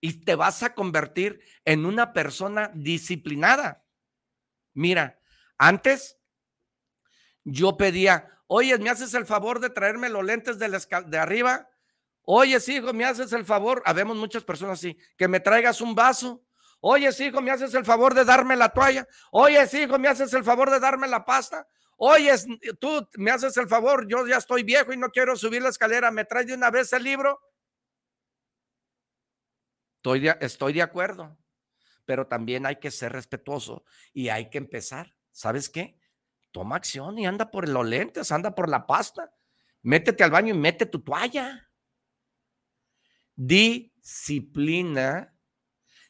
y te vas a convertir en una persona disciplinada. Mira, antes yo pedía, oye, ¿me haces el favor de traerme los lentes de, de arriba? Oye, hijo, ¿me haces el favor? Habemos muchas personas así, que me traigas un vaso. Oye, hijo, ¿me haces el favor de darme la toalla? Oye, hijo, ¿me haces el favor de darme la pasta? Oye, tú me haces el favor, yo ya estoy viejo y no quiero subir la escalera, ¿me traes de una vez el libro? Estoy de, estoy de acuerdo, pero también hay que ser respetuoso y hay que empezar. ¿Sabes qué? Toma acción y anda por los lentes, anda por la pasta. Métete al baño y mete tu toalla. Disciplina,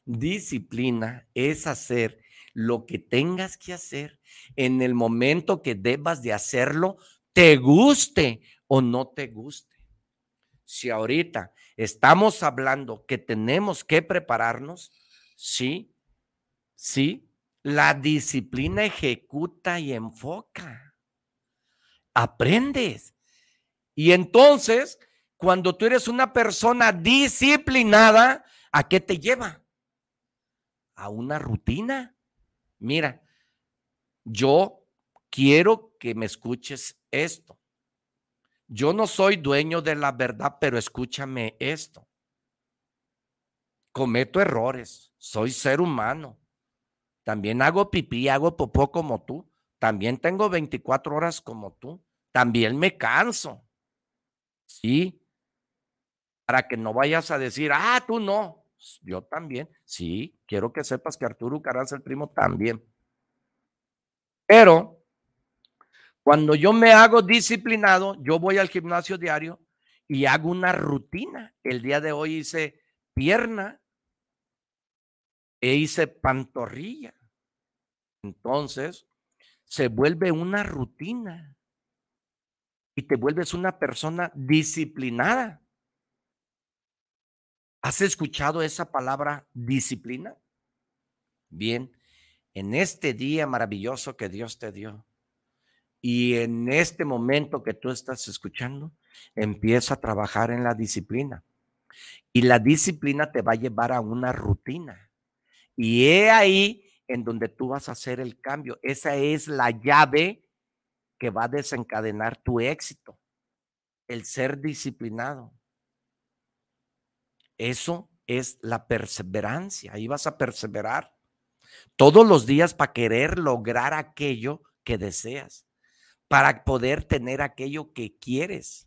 disciplina es hacer lo que tengas que hacer en el momento que debas de hacerlo, te guste o no te guste. Si ahorita estamos hablando que tenemos que prepararnos, sí, sí, la disciplina ejecuta y enfoca. Aprendes. Y entonces, cuando tú eres una persona disciplinada, ¿a qué te lleva? A una rutina. Mira, yo quiero que me escuches esto. Yo no soy dueño de la verdad, pero escúchame esto. Cometo errores, soy ser humano. También hago pipí, hago popó como tú. También tengo 24 horas como tú. También me canso. Sí. Para que no vayas a decir, ah, tú no. Yo también. Sí, quiero que sepas que Arturo Caranza, el primo, también. Pero cuando yo me hago disciplinado, yo voy al gimnasio diario y hago una rutina. El día de hoy hice pierna e hice pantorrilla. Entonces, se vuelve una rutina y te vuelves una persona disciplinada. ¿Has escuchado esa palabra disciplina? Bien, en este día maravilloso que Dios te dio y en este momento que tú estás escuchando, empieza a trabajar en la disciplina. Y la disciplina te va a llevar a una rutina. Y he ahí en donde tú vas a hacer el cambio. Esa es la llave que va a desencadenar tu éxito, el ser disciplinado. Eso es la perseverancia, ahí vas a perseverar todos los días para querer lograr aquello que deseas, para poder tener aquello que quieres,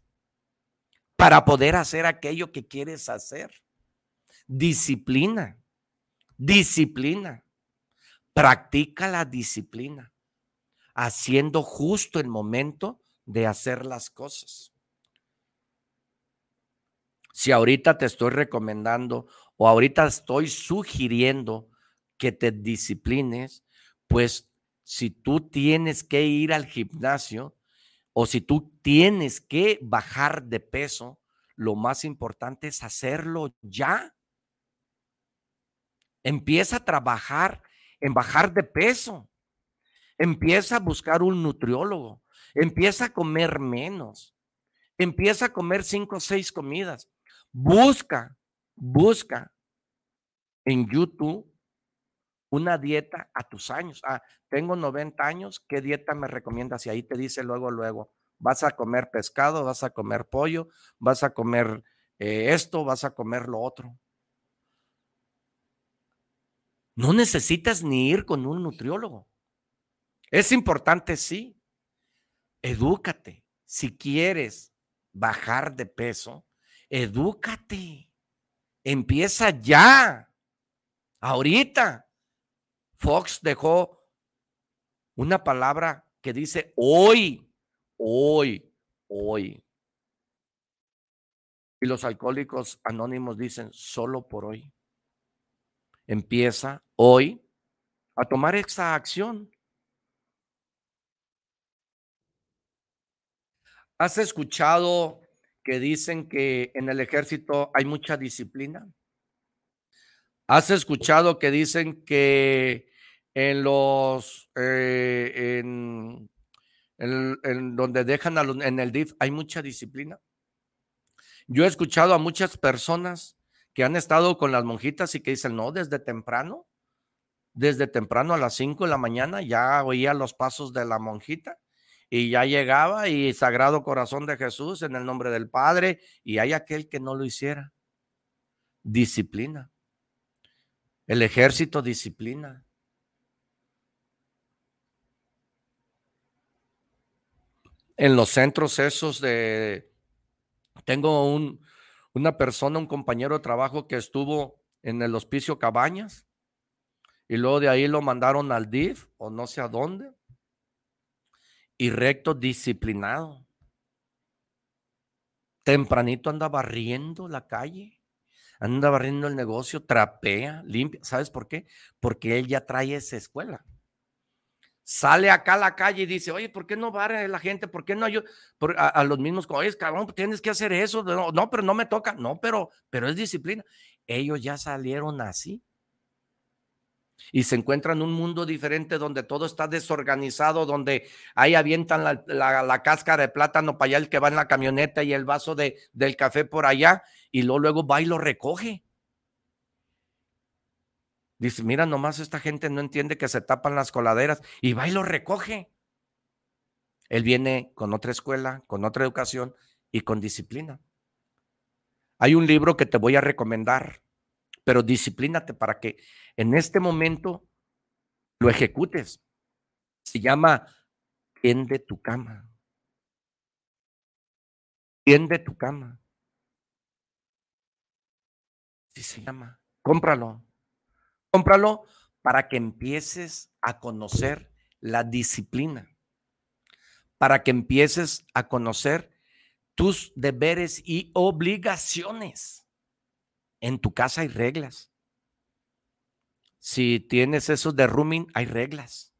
para poder hacer aquello que quieres hacer. Disciplina, disciplina. Practica la disciplina, haciendo justo el momento de hacer las cosas. Si ahorita te estoy recomendando o ahorita estoy sugiriendo que te disciplines, pues si tú tienes que ir al gimnasio o si tú tienes que bajar de peso, lo más importante es hacerlo ya. Empieza a trabajar en bajar de peso. Empieza a buscar un nutriólogo. Empieza a comer menos. Empieza a comer cinco o seis comidas. Busca, busca en YouTube una dieta a tus años. Ah, tengo 90 años, ¿qué dieta me recomiendas? Y ahí te dice luego, luego, vas a comer pescado, vas a comer pollo, vas a comer eh, esto, vas a comer lo otro. No necesitas ni ir con un nutriólogo. Es importante, sí. Edúcate. Si quieres bajar de peso, edúcate. Empieza ya. Ahorita. Fox dejó una palabra que dice hoy, hoy, hoy. Y los alcohólicos anónimos dicen solo por hoy empieza hoy a tomar esa acción. ¿Has escuchado que dicen que en el ejército hay mucha disciplina? ¿Has escuchado que dicen que en los eh, en, donde dejan a en el DIF hay mucha disciplina? Yo he escuchado a muchas personas que han estado con las monjitas y que dicen, no, desde temprano, desde temprano a las 5 de la mañana ya oía los pasos de la monjita y ya llegaba y Sagrado Corazón de Jesús en el nombre del Padre y hay aquel que no lo hiciera. Disciplina. El ejército disciplina. En los centros esos de... Tengo un, una persona, un compañero de trabajo que estuvo en el hospicio Cabañas. Y luego de ahí lo mandaron al DIF o no sé a dónde. Y recto disciplinado. Tempranito anda barriendo la calle, anda barriendo el negocio, trapea, limpia. ¿Sabes por qué? Porque él ya trae esa escuela. Sale acá a la calle y dice, oye, ¿por qué no barre la gente? ¿Por qué no yo? a, los mismos, oye, cabrón, pues tienes que hacer eso. No, no, pero no me toca. No, pero, pero es disciplina. Ellos ya salieron así y se encuentran en un mundo diferente donde todo está desorganizado, donde ahí avientan la, cáscara de plátano para allá el que va en la camioneta y el vaso de, del café por allá, y luego, luego va y lo recoge. Dice, mira, nomás esta gente no entiende que se tapan las coladeras y va y lo recoge. Él viene con otra escuela, con otra educación y con disciplina. Hay un libro que te voy a recomendar, pero disciplínate para que en este momento lo ejecutes. Se llama tiende tu cama. Tiende tu cama. Así se llama. Cómpralo. Cómpralo para que empieces a conocer la disciplina. Para que empieces a conocer tus deberes y obligaciones. En tu casa hay reglas. Si tienes esos de rooming, hay reglas.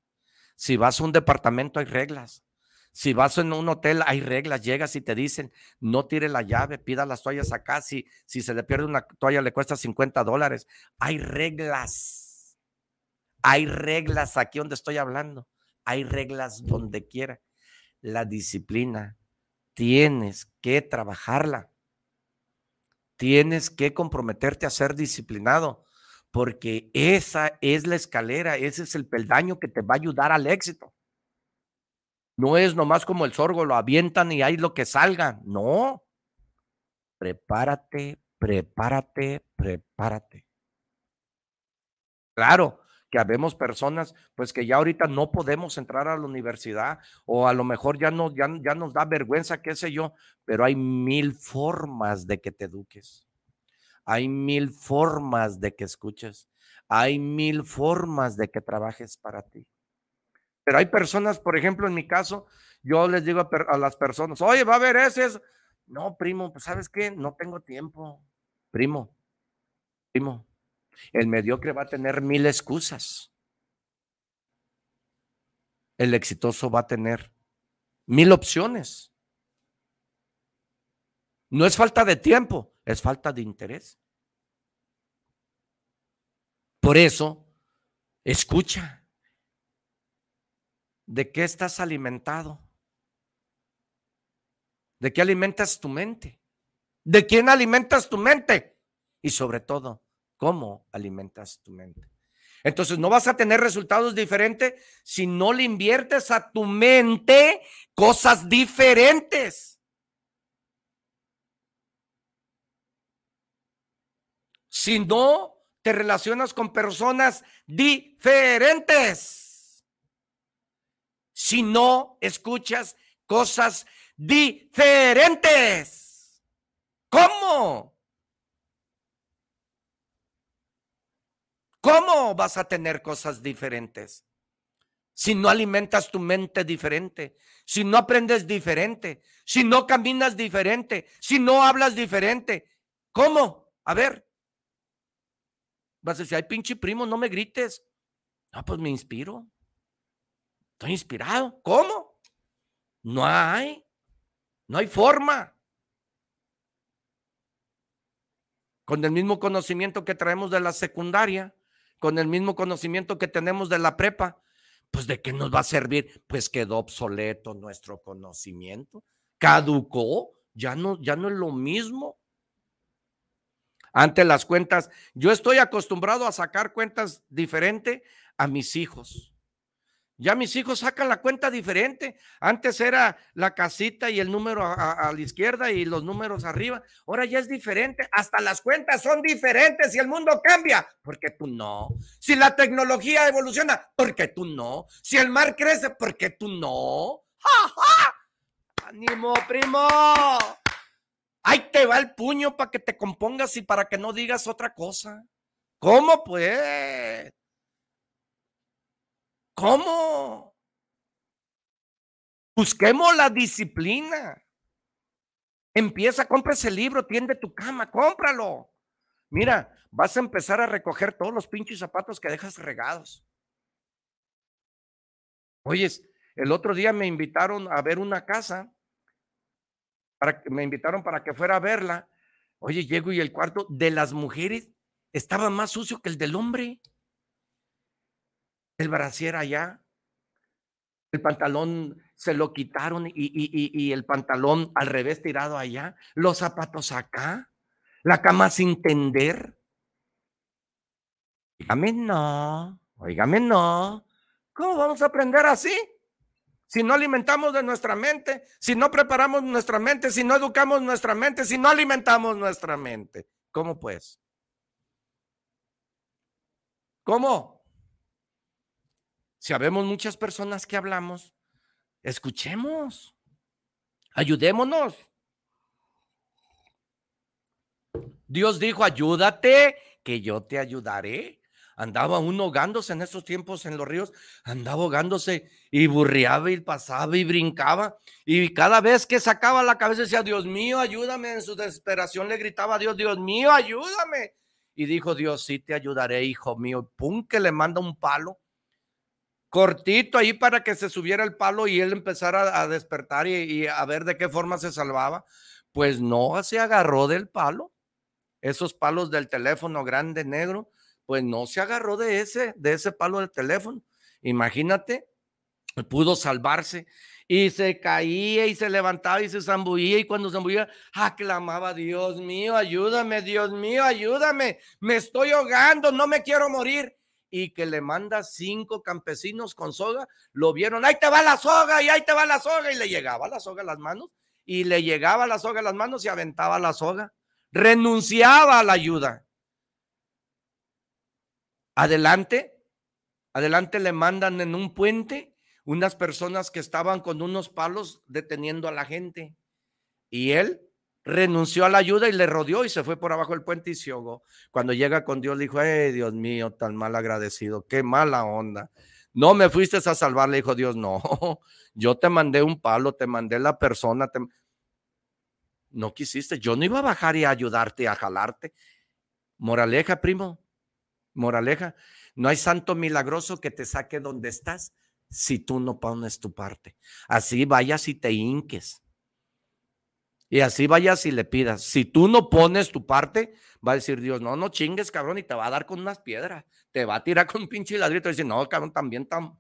Si vas a un departamento, hay reglas. Si vas en un hotel, hay reglas. Llegas y te dicen, no tire la llave, pida las toallas acá. Si, si se le pierde una toalla, le cuesta 50 dólares. Hay reglas. Hay reglas aquí donde estoy hablando. Hay reglas donde quiera. La disciplina, tienes que trabajarla. Tienes que comprometerte a ser disciplinado porque esa es la escalera, ese es el peldaño que te va a ayudar al éxito. No es nomás como el sorgo, lo avientan y hay lo que salga. No. Prepárate, prepárate, prepárate. Claro que habemos personas, pues que ya ahorita no podemos entrar a la universidad o a lo mejor ya, no, ya, ya nos da vergüenza, qué sé yo, pero hay mil formas de que te eduques. Hay mil formas de que escuches. Hay mil formas de que trabajes para ti. Pero hay personas, por ejemplo, en mi caso, yo les digo a, las personas, oye, va a haber ese. No, primo, pues sabes qué, no tengo tiempo. Primo, primo, el mediocre va a tener mil excusas. El exitoso va a tener mil opciones. No es falta de tiempo, es falta de interés. Por eso, escucha. ¿De qué estás alimentado? ¿De qué alimentas tu mente? ¿De quién alimentas tu mente? Y sobre todo, ¿cómo alimentas tu mente? Entonces no vas a tener resultados diferentes si no le inviertes a tu mente cosas diferentes. Si no te relacionas con personas diferentes. Si no escuchas cosas diferentes. ¿Cómo? ¿Cómo vas a tener cosas diferentes? Si no alimentas tu mente diferente, si no aprendes diferente, si no caminas diferente, si no hablas diferente, ¿cómo? A ver, Vas a decir, ay, pinche primo, no me grites. No, pues me inspiro. Estoy inspirado. ¿Cómo? No hay. No hay forma. Con el mismo conocimiento que traemos de la secundaria, con el mismo conocimiento que tenemos de la prepa, pues de qué nos va a servir? Pues quedó obsoleto nuestro conocimiento. Caducó. Ya no, ya no es lo mismo ante las cuentas. Yo estoy acostumbrado a sacar cuentas diferente a mis hijos. Ya mis hijos sacan la cuenta diferente. Antes era la casita y el número a, la izquierda y los números arriba. Ahora ya es diferente. Hasta las cuentas son diferentes y el mundo cambia. porque tú no? Si la tecnología evoluciona, porque tú no? Si el mar crece, porque tú no? ¡Ja, ja! ánimo primo! Ahí te va el puño para que te compongas y para que no digas otra cosa. ¿Cómo pues? ¿Cómo? Busquemos la disciplina. Empieza, compra ese libro, tiende tu cama, cómpralo. Mira, vas a empezar a recoger todos los pinches zapatos que dejas regados. Oyes, el otro día me invitaron a ver una casa, para, me invitaron para que fuera a verla. Oye, llego y el cuarto de las mujeres estaba más sucio que el del hombre. El brasier allá, el pantalón se lo quitaron y, y, el pantalón al revés tirado allá, los zapatos acá, la cama sin tender. Oígame no, oígame no. ¿Cómo vamos a aprender así? Si no alimentamos de nuestra mente, si no preparamos nuestra mente, si no educamos nuestra mente, si no alimentamos nuestra mente. ¿Cómo pues? ¿Cómo? Si habemos muchas personas que hablamos, escuchemos, ayudémonos. Dios dijo, ayúdate, que yo te ayudaré. Andaba uno ahogándose en esos tiempos en los ríos, andaba ahogándose y burreaba y pasaba y brincaba. Y cada vez que sacaba la cabeza decía, Dios mío, ayúdame. En su desesperación le gritaba Dios, Dios mío, ayúdame. Y dijo Dios, sí te ayudaré, hijo mío. Pum, que le manda un palo cortito ahí para que se subiera el palo y él empezara a despertar y, a ver de qué forma se salvaba. Pues no se agarró del palo. Esos palos del teléfono grande negro, pues no se agarró de ese, de ese palo del teléfono. Imagínate, pudo salvarse y se caía y se levantaba y se zambullía y cuando zambullía aclamaba, Dios mío, ayúdame, Dios mío, ayúdame, me estoy ahogando, no me quiero morir. Y que le manda cinco campesinos con soga, lo vieron, ahí te va la soga y ahí te va la soga y le llegaba la soga a las manos y le llegaba la soga a las manos y aventaba la soga, renunciaba a la ayuda. Adelante, adelante le mandan en un puente unas personas que estaban con unos palos deteniendo a la gente. Y él renunció a la ayuda y le rodeó y se fue por abajo del puente y se ahogó. Cuando llega con Dios, le dijo, ¡ay, Dios mío, tan mal agradecido! ¡Qué mala onda! No me fuiste a salvar, le dijo Dios, no, yo te mandé un palo, te mandé la persona, no quisiste, yo no iba a bajar y a ayudarte, a jalarte. Moraleja, primo, moraleja, no hay santo milagroso que te saque donde estás, si tú no pones tu parte. Así vayas y te hinques. Y así vayas y le pidas. Si tú no pones tu parte, va a decir Dios, no, no chingues, cabrón, y te va a dar con unas piedras. Te va a tirar con un pinche ladrito y decir, no, cabrón, también tan,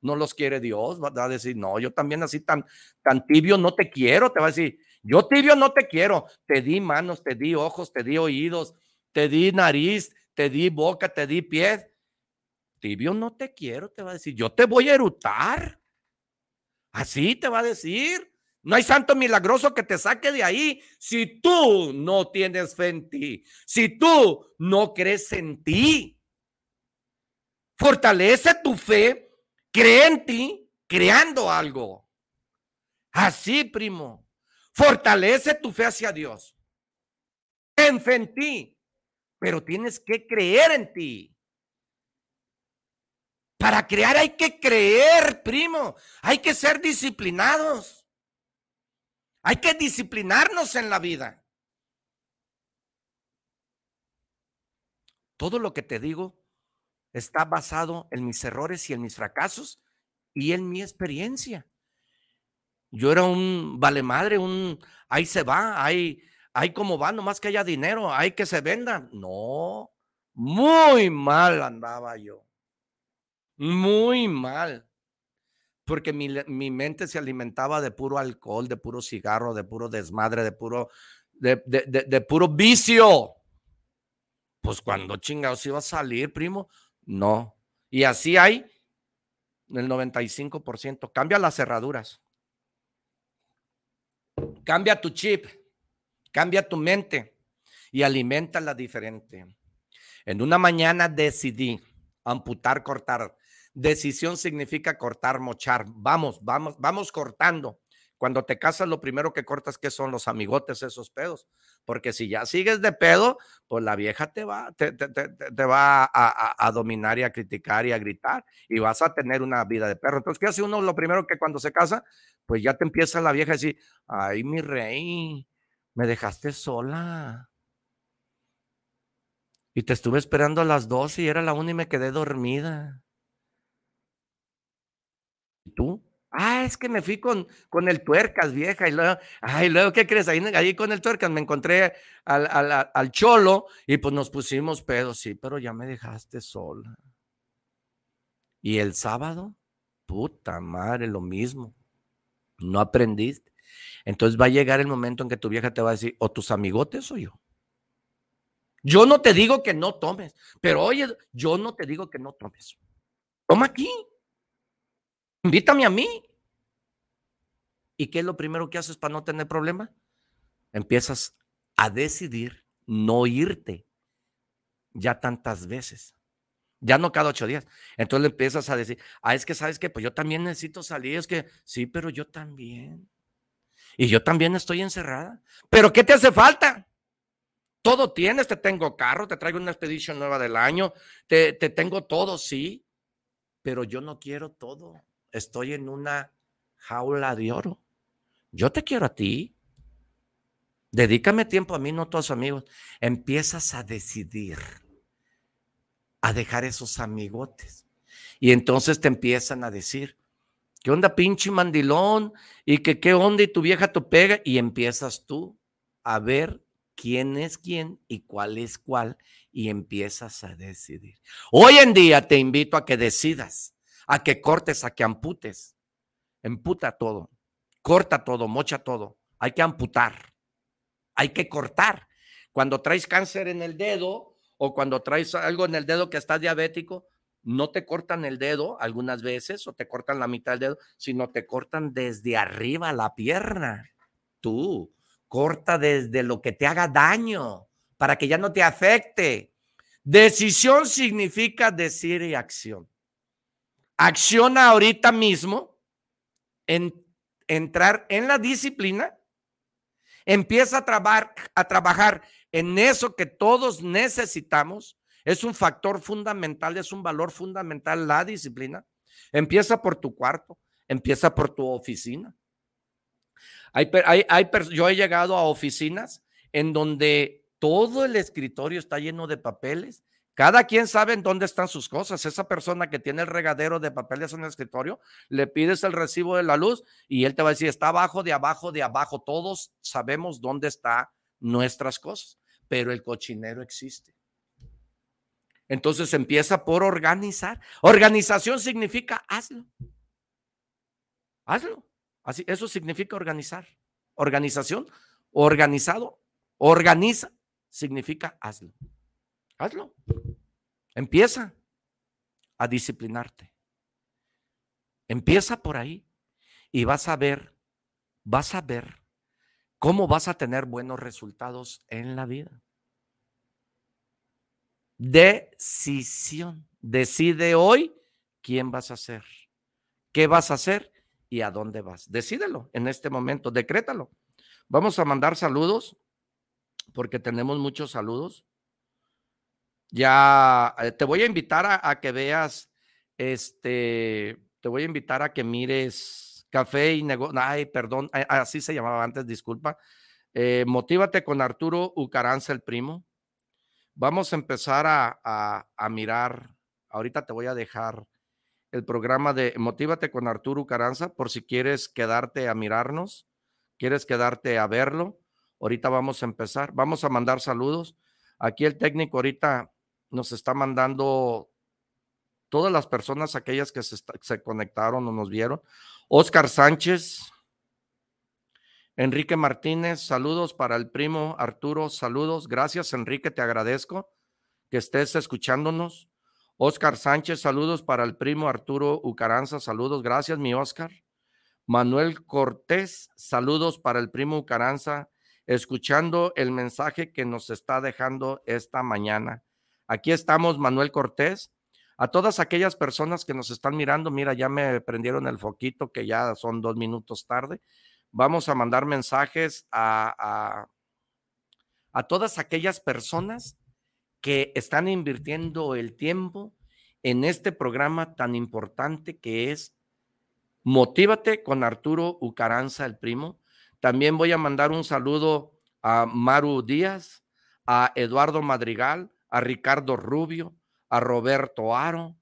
no los quiere Dios. Va a decir, no, yo también así tan, tan tibio no te quiero. Te va a decir, yo tibio no te quiero. Te di manos, te di ojos, te di oídos, te di nariz, te di boca, te di pie tibio no te quiero, te va a decir, yo te voy a erutar. Así te va a decir. No hay santo milagroso que te saque de ahí si tú no tienes fe en ti, si tú no crees en ti. Fortalece tu fe, cree en ti, creando algo. Así, primo. Fortalece tu fe hacia Dios. En fe en ti, pero tienes que creer en ti. Para crear hay que creer, primo. Hay que ser disciplinados. Hay que disciplinarnos en la vida. Todo lo que te digo está basado en mis errores y en mis fracasos y en mi experiencia. Yo era un vale madre, un ahí se va, ahí, ahí como va, nomás que haya dinero, hay que se venda. No, muy mal andaba yo. Muy mal. Porque mi, mente se alimentaba de puro alcohol, de puro cigarro, de puro desmadre, de puro, de, de, puro vicio. Pues cuando chingados iba a salir, primo, no. Y así hay el 95%. Cambia las cerraduras. Cambia tu chip. Cambia tu mente y aliméntala diferente. En una mañana decidí amputar, cortar Decisión significa cortar, mochar. Vamos, vamos, vamos cortando. Cuando te casas, lo primero que cortas, ¿qué son los amigotes, esos pedos? porque si ya sigues de pedo, pues la vieja te va, te, va a, dominar y a criticar y a gritar y vas a tener una vida de perro. Entonces, ¿qué hace uno? Lo primero que cuando se casa, pues ya te empieza la vieja a decir, ay, mi rey, me dejaste sola. Y te estuve esperando a las dos y era la una y me quedé dormida. ¿Y tú? Ah, es que me fui con, con el tuercas, vieja. Y luego, ay, luego, ¿qué crees? Ahí, ahí con el tuercas me encontré al, al, al, cholo y pues nos pusimos pedos. Sí, pero ya me dejaste sola. Y el sábado, puta madre, lo mismo. No aprendiste. Entonces va a llegar el momento en que tu vieja te va a decir, o tus amigotes o yo. Yo no te digo que no tomes, pero oye, yo no te digo que no tomes. Toma aquí. Invítame a mí. ¿Y qué es lo primero que haces para no tener problema? Empiezas a decidir no irte ya tantas veces. Ya no cada ocho días. Entonces le empiezas a decir, ah, es que sabes que pues yo también necesito salir. Es que sí, pero yo también. Y yo también estoy encerrada. ¿Pero qué te hace falta? Todo tienes, te tengo carro, te traigo una expedición nueva del año, te, te tengo todo, sí, pero yo no quiero todo. Estoy en una jaula de oro. Yo te quiero a ti. Dedícame tiempo a mí, no a tus amigos. Empiezas a decidir, a dejar esos amigotes. Y entonces te empiezan a decir, ¿qué onda pinche mandilón? Y que qué onda y tu vieja te pega. Y empiezas tú a ver quién es quién y cuál es cuál. Y empiezas a decidir. Hoy en día te invito a que decidas, a que cortes, a que amputes. Emputa todo corta todo, mocha todo. Hay que amputar, hay que cortar. Cuando traes cáncer en el dedo o cuando traes algo en el dedo que estás diabético, no te cortan el dedo algunas veces o te cortan la mitad del dedo, sino te cortan desde arriba la pierna. Tú, corta desde lo que te haga daño para que ya no te afecte. Decisión significa decir y acción. Acciona ahorita mismo en entrar en la disciplina, empieza a, trabajar, a trabajar en eso que todos necesitamos. Es un factor fundamental, es un valor fundamental la disciplina. Empieza por tu cuarto, empieza por tu oficina. Hay, yo he llegado a oficinas en donde todo el escritorio está lleno de papeles cada quien sabe en dónde están sus cosas. Esa persona que tiene el regadero de papeles en el escritorio, le pides el recibo de la luz y él te va a decir, está abajo, de abajo, de abajo. Todos sabemos dónde están nuestras cosas, pero el cochinero existe. Entonces empieza por organizar. Organización significa hazlo. Hazlo. Así, eso significa organizar. Organización, organizado, organiza, significa hazlo. Hazlo. Empieza a disciplinarte. Empieza por ahí y vas a ver, vas a ver cómo vas a tener buenos resultados en la vida. Decisión. Decide hoy quién vas a ser, qué vas a hacer y a dónde vas. Decídelo en este momento, decrétalo. Vamos a mandar saludos porque tenemos muchos saludos. Ya eh, te voy a invitar a, que veas, este, te voy a invitar a que mires Café y Negocio, ay, perdón, así se llamaba antes, disculpa. Eh, motívate con Arturo Ucaranza, el primo. Vamos a empezar a, a, mirar, ahorita te voy a dejar el programa de Motívate con Arturo Ucaranza por si quieres quedarte a mirarnos, quieres quedarte a verlo. Ahorita vamos a empezar, vamos a mandar saludos. Aquí el técnico ahorita nos está mandando todas las personas, aquellas que se, conectaron o nos vieron. Oscar Sánchez, Enrique Martínez, saludos para el primo Arturo, saludos. Gracias, Enrique, te agradezco que estés escuchándonos. Oscar Sánchez, saludos para el primo Arturo Ucaranza, saludos. Gracias, mi Oscar. Manuel Cortés, saludos para el primo Ucaranza, escuchando el mensaje que nos está dejando esta mañana. Aquí estamos, Manuel Cortés. A todas aquellas personas que nos están mirando, mira, ya me prendieron el foquito que ya son dos minutos tarde. Vamos a mandar mensajes a, a todas aquellas personas que están invirtiendo el tiempo en este programa tan importante que es Motívate con Arturo Ucaranza, el primo. También voy a mandar un saludo a Maru Díaz, a Eduardo Madrigal, a Ricardo Rubio, a Roberto Aro,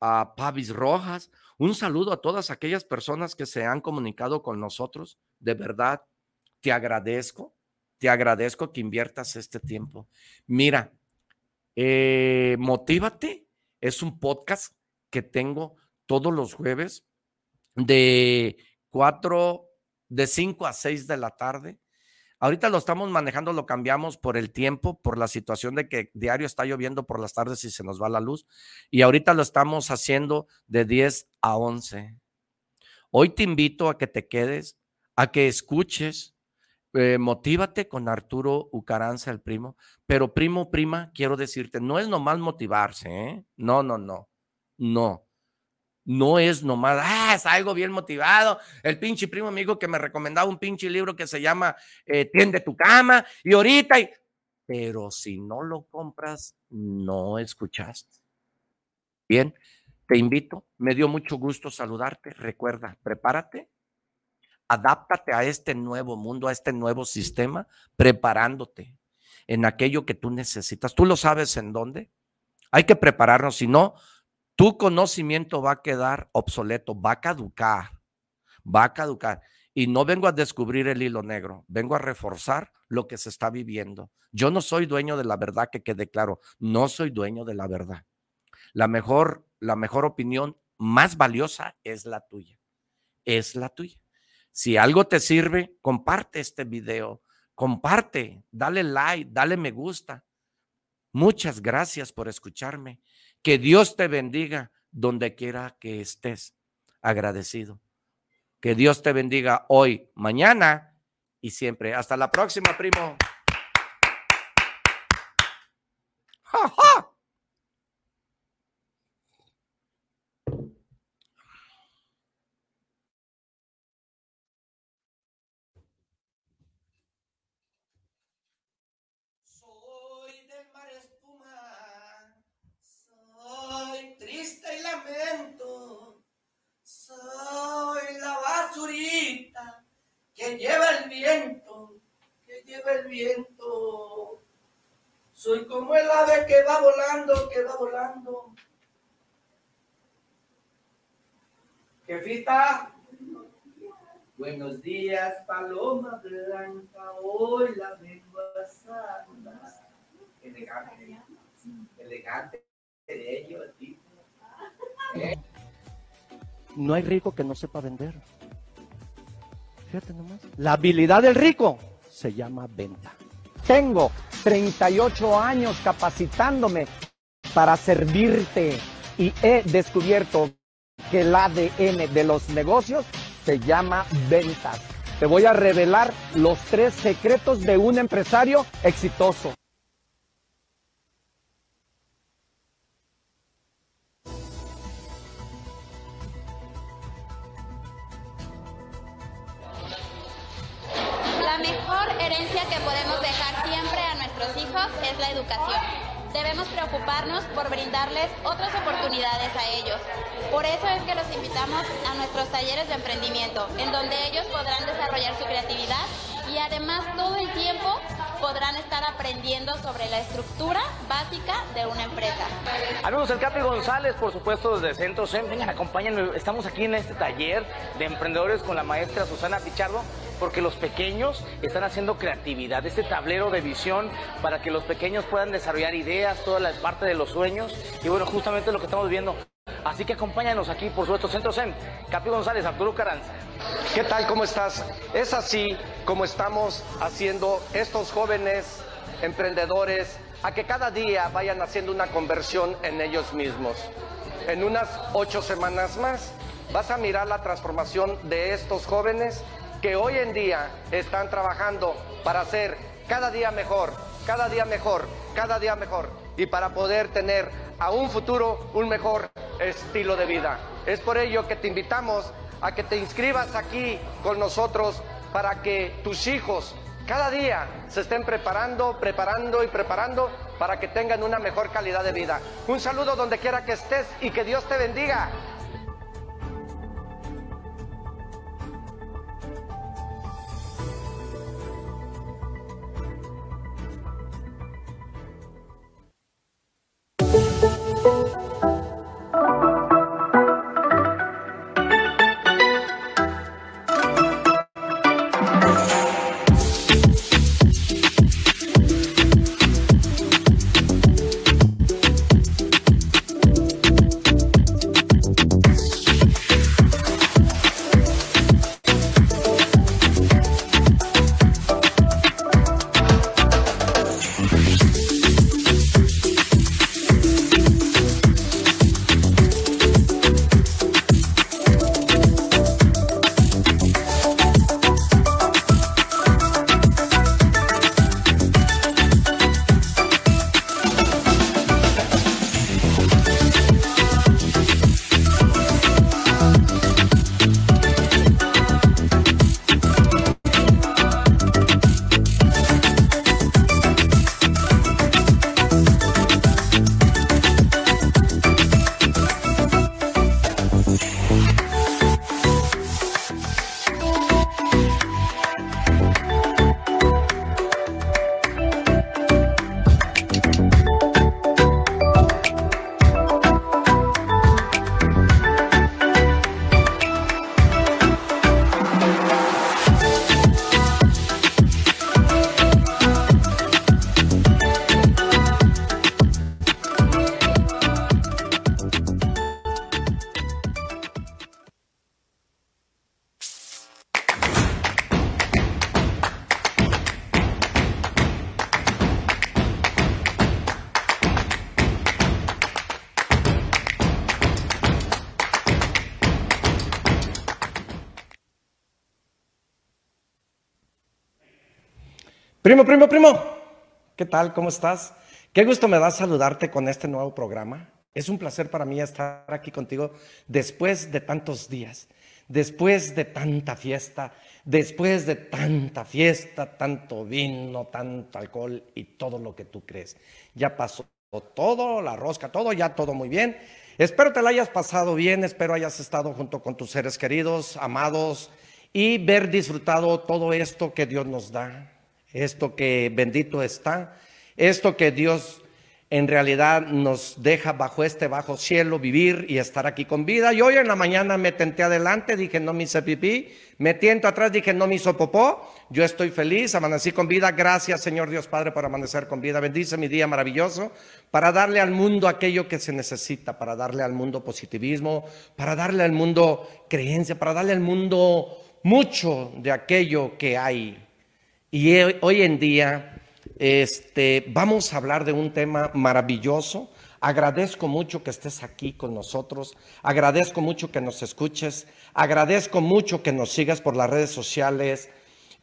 a Pavis Rojas. Un saludo a todas aquellas personas que se han comunicado con nosotros. De verdad, te agradezco, te agradezco que inviertas este tiempo. Mira, eh, Motívate es un podcast que tengo todos los jueves de 4, de 5 a 6 de la tarde Ahorita lo estamos manejando, lo cambiamos por el tiempo, por la situación de que diario está lloviendo por las tardes y se nos va la luz. Y ahorita lo estamos haciendo de 10 a 11. Hoy te invito a que te quedes, a que escuches, eh, motívate con Arturo Ucaranza, el primo. Pero primo, prima, quiero decirte, no es nomás motivarse, ¿eh? No, no, no, no. No es nomás, ah, algo bien motivado. El pinche primo amigo que me recomendaba un pinche libro que se llama eh, Tiende tu cama y ahorita. Pero si no lo compras, no escuchaste. Bien, te invito. Me dio mucho gusto saludarte. Recuerda, prepárate. Adáptate a este nuevo mundo, a este nuevo sistema, preparándote en aquello que tú necesitas. ¿Tú lo sabes en dónde? Hay que prepararnos, si no, tu conocimiento va a quedar obsoleto, va a caducar, va a caducar. Y no vengo a descubrir el hilo negro, vengo a reforzar lo que se está viviendo. Yo no soy dueño de la verdad, que quede claro, no soy dueño de la verdad. La mejor, la mejor opinión más valiosa es la tuya, es la tuya. Si algo te sirve, comparte este video, comparte, dale like, dale me gusta. Muchas gracias por escucharme que Dios te bendiga donde quiera que estés agradecido. Que Dios te bendiga hoy, mañana y siempre. Hasta la próxima, primo. Soy la basurita que lleva el viento, que lleva el viento. Soy como el ave que va volando, que va volando. Jefita, buenos días, paloma blanca, hoy la vengo a saludar. Elegante, elegante de. No hay rico que no sepa vender. Fíjate nomás. La habilidad del rico se llama venta. Tengo 38 años capacitándome para servirte y he descubierto que el ADN de los negocios se llama ventas. Te voy a revelar los tres secretos de un empresario exitoso. Por brindarles otras oportunidades a ellos. Por eso es que los invitamos a nuestros talleres de emprendimiento, en donde ellos podrán desarrollar su creatividad y además todo el tiempo podrán estar aprendiendo sobre la estructura básica de una empresa. Amigos, el Capi González, por supuesto, desde Centro SEM, vengan, acompáñenme. Estamos aquí en este taller de emprendedores con la maestra Susana Pichardo, porque los pequeños están haciendo creatividad, este tablero de visión para que los pequeños puedan desarrollar ideas, toda la parte de los sueños. Y bueno, justamente lo que estamos viendo. Así que acompáñanos aquí, por supuesto, Centro SEM. Capi González, Arturo Caranza. ¿Qué tal? ¿Cómo estás? Es así como estamos haciendo estos jóvenes emprendedores a que cada día vayan haciendo una conversión en ellos mismos. En unas ocho semanas más vas a mirar la transformación de estos jóvenes que hoy en día están trabajando para ser cada día mejor, cada día mejor, cada día mejor y para poder tener a un futuro un mejor estilo de vida. Es por ello que te invitamos a que te inscribas aquí con nosotros para que tus hijos cada día se estén preparando, preparando y preparando para que tengan una mejor calidad de vida. Un saludo donde quiera que estés y que Dios te bendiga. Thank you. Primo, primo, primo, ¿qué tal? ¿Cómo estás? Qué gusto me da saludarte con este nuevo programa. Es un placer para mí estar aquí contigo después de tantos días, después de tanta fiesta, después de tanta fiesta, tanto vino, tanto alcohol y todo lo que tú crees. Ya pasó todo, la rosca, todo, ya todo muy bien. Espero te la hayas pasado bien, espero hayas estado junto con tus seres queridos, amados y ver disfrutado todo esto que Dios nos da esto que bendito está, esto que Dios en realidad nos deja bajo este bajo cielo vivir y estar aquí con vida. Y hoy en la mañana me tenté adelante, dije no me hice pipí, me tiento atrás, dije no me hizo popó, yo estoy feliz, amanecí con vida, gracias Señor Dios Padre por amanecer con vida, bendice mi día maravilloso para darle al mundo aquello que se necesita, para darle al mundo positivismo, para darle al mundo creencia, para darle al mundo mucho de aquello que hay y hoy en día este, vamos a hablar de un tema maravilloso. Agradezco mucho que estés aquí con nosotros. Agradezco mucho que nos escuches. Agradezco mucho que nos sigas por las redes sociales.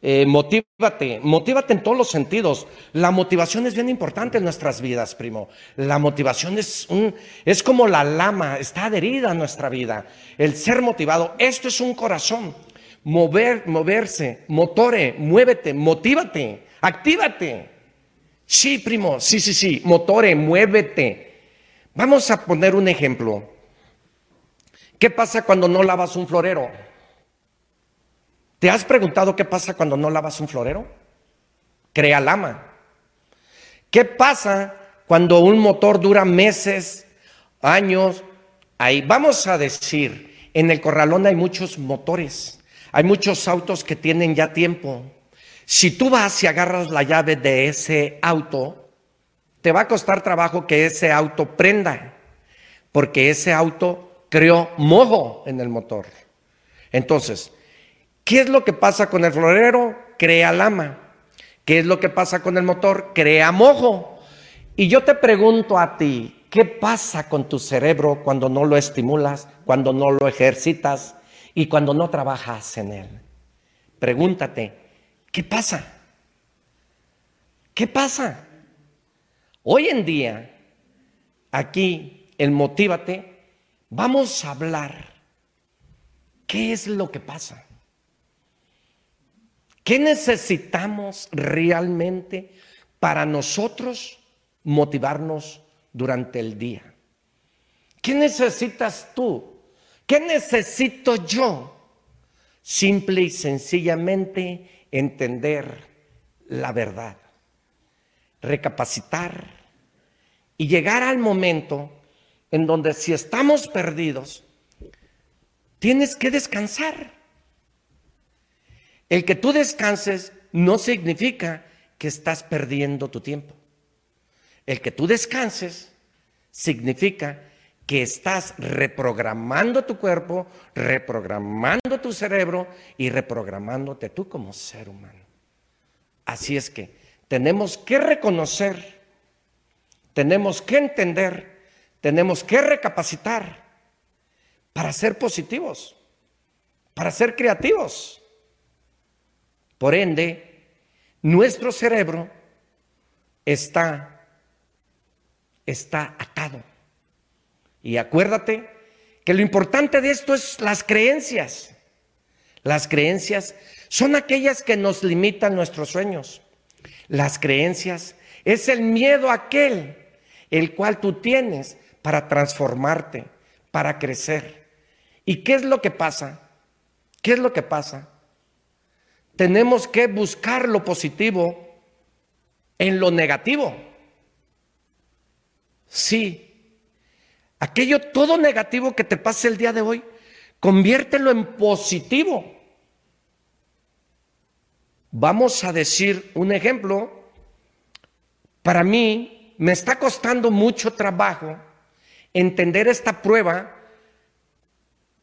Eh, motívate, motívate en todos los sentidos. La motivación es bien importante en nuestras vidas, primo. La motivación es, un, es como la lama, está adherida a nuestra vida. El ser motivado, esto es un corazón mover, moverse, motore, muévete, motívate, actívate. Sí, primo, sí, sí, sí, motore, muévete. Vamos a poner un ejemplo. ¿Qué pasa cuando no lavas un florero? ¿Te has preguntado qué pasa cuando no lavas un florero? Crea lama. ¿Qué pasa cuando un motor dura meses, años? Ahí vamos a decir, en el corralón hay muchos motores. Hay muchos autos que tienen ya tiempo. Si tú vas y agarras la llave de ese auto, te va a costar trabajo que ese auto prenda, porque ese auto creó mojo en el motor. Entonces, ¿qué es lo que pasa con el florero? Crea lama. ¿Qué es lo que pasa con el motor? Crea mojo. Y yo te pregunto a ti, ¿qué pasa con tu cerebro cuando no lo estimulas, cuando no lo ejercitas? Y cuando no trabajas en él. Pregúntate, ¿qué pasa? ¿Qué pasa? Hoy en día, aquí, el Motívate, vamos a hablar qué es lo que pasa. ¿Qué necesitamos realmente para nosotros motivarnos durante el día? ¿Qué necesitas tú? ¿Qué necesito yo? Simple y sencillamente entender la verdad, recapacitar y llegar al momento en donde si estamos perdidos, tienes que descansar. El que tú descanses no significa que estás perdiendo tu tiempo. El que tú descanses significa que estás reprogramando tu cuerpo, reprogramando tu cerebro y reprogramándote tú como ser humano. Así es que tenemos que reconocer, tenemos que entender, tenemos que recapacitar para ser positivos, para ser creativos. Por ende, nuestro cerebro está, está atado. Y acuérdate que lo importante de esto es las creencias. Las creencias son aquellas que nos limitan nuestros sueños. Las creencias es el miedo aquel el cual tú tienes para transformarte, para crecer. ¿Y qué es lo que pasa? ¿Qué es lo que pasa? Tenemos que buscar lo positivo en lo negativo. Sí. Aquello todo negativo que te pase el día de hoy, conviértelo en positivo. Vamos a decir un ejemplo. Para mí me está costando mucho trabajo entender esta prueba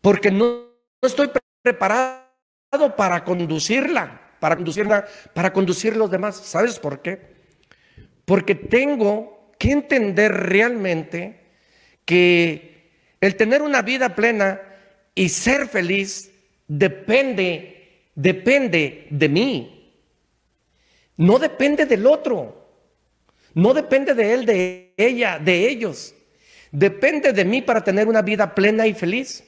porque no, estoy preparado para conducirla, para conducirla, para conducir los demás. ¿Sabes por qué? Porque tengo que entender realmente que el tener una vida plena y ser feliz depende, depende de mí. No depende del otro. No depende de él, de ella, de ellos. Depende de mí para tener una vida plena y feliz,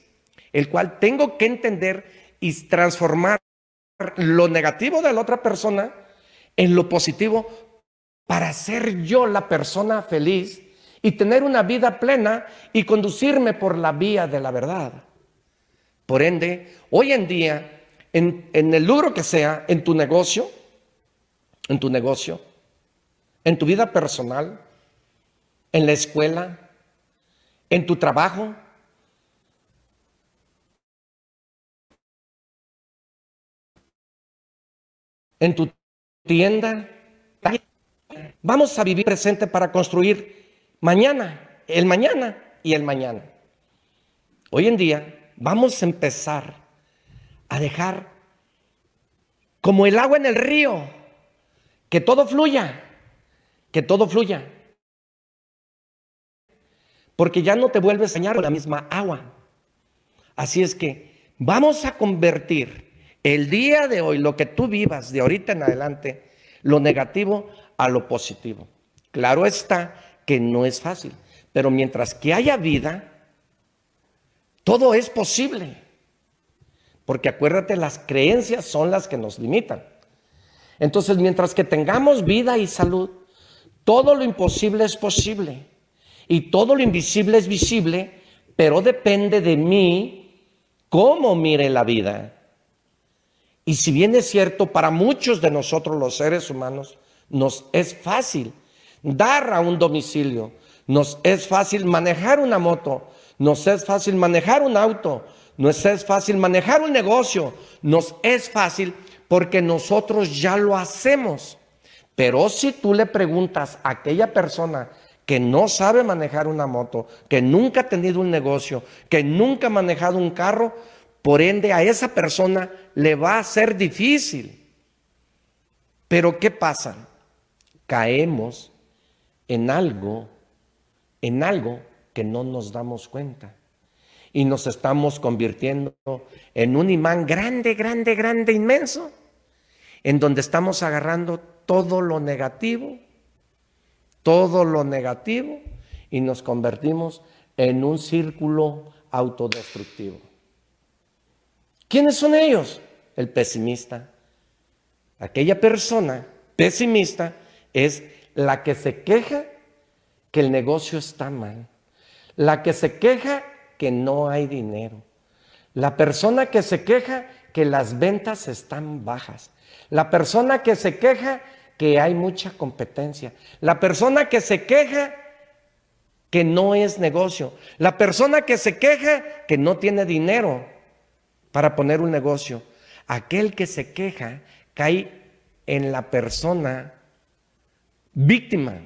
el cual tengo que entender y transformar lo negativo de la otra persona en lo positivo para ser yo la persona feliz y tener una vida plena y conducirme por la vía de la verdad. Por ende, hoy en día, en, el logro que sea, en tu negocio, en tu negocio, en tu vida personal, en la escuela, en tu trabajo. En tu tienda. Vamos a vivir presente para construir mañana, el mañana y el mañana. Hoy en día vamos a empezar a dejar como el agua en el río que todo fluya, que todo fluya. Porque ya no te vuelves a enseñar con la misma agua. Así es que vamos a convertir el día de hoy, lo que tú vivas de ahorita en adelante, lo negativo a lo positivo. Claro está que no es fácil, pero mientras que haya vida, todo es posible. Porque acuérdate, las creencias son las que nos limitan. Entonces, mientras que tengamos vida y salud, todo lo imposible es posible y todo lo invisible es visible, pero depende de mí cómo mire la vida. Y si bien es cierto, para muchos de nosotros los seres humanos nos es fácil dar a un domicilio, nos es fácil manejar una moto, nos es fácil manejar un auto, nos es fácil manejar un negocio, nos es fácil porque nosotros ya lo hacemos. Pero si tú le preguntas a aquella persona que no sabe manejar una moto, que nunca ha tenido un negocio, que nunca ha manejado un carro, por ende a esa persona le va a ser difícil. Pero ¿qué pasa? Caemos en algo, en algo que no nos damos cuenta. Y nos estamos convirtiendo en un imán grande, grande, grande, inmenso en donde estamos agarrando todo lo negativo, todo lo negativo, y nos convertimos en un círculo autodestructivo. ¿Quiénes son ellos? El pesimista, Aquella persona pesimista es la que se queja que el negocio está mal, la que se queja que no hay dinero, la persona que se queja que las ventas están bajas, la persona que se queja que hay mucha competencia, la persona que se queja que no es negocio, la persona que se queja que no tiene dinero para poner un negocio, aquel que se queja cae en la persona víctima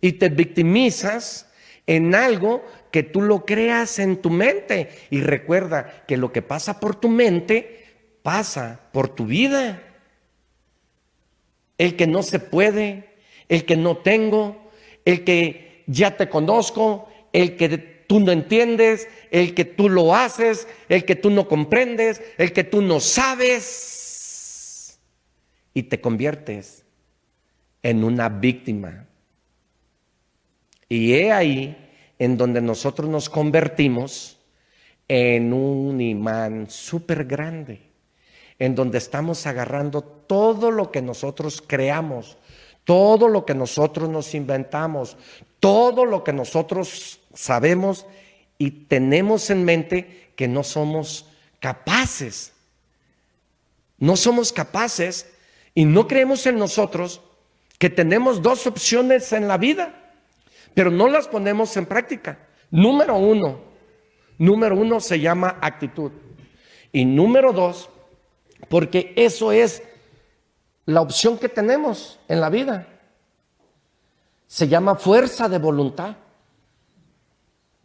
y te victimizas en algo que tú lo creas en tu mente. Y recuerda que lo que pasa por tu mente pasa por tu vida. El que no se puede, el que no tengo, el que ya te conozco, el que tú no entiendes, el que tú lo haces, el que tú no comprendes, el que tú no sabes. Y te conviertes en una víctima. Y he ahí en donde nosotros nos convertimos en un imán súper grande, en donde estamos agarrando todo lo que nosotros creamos, todo lo que nosotros nos inventamos, todo lo que nosotros sabemos y tenemos en mente que no somos capaces. No somos capaces y no creemos en nosotros que tenemos dos opciones en la vida pero no las ponemos en práctica. Número uno, número uno se llama actitud. Y número dos, porque eso es la opción que tenemos en la vida. Se llama fuerza de voluntad.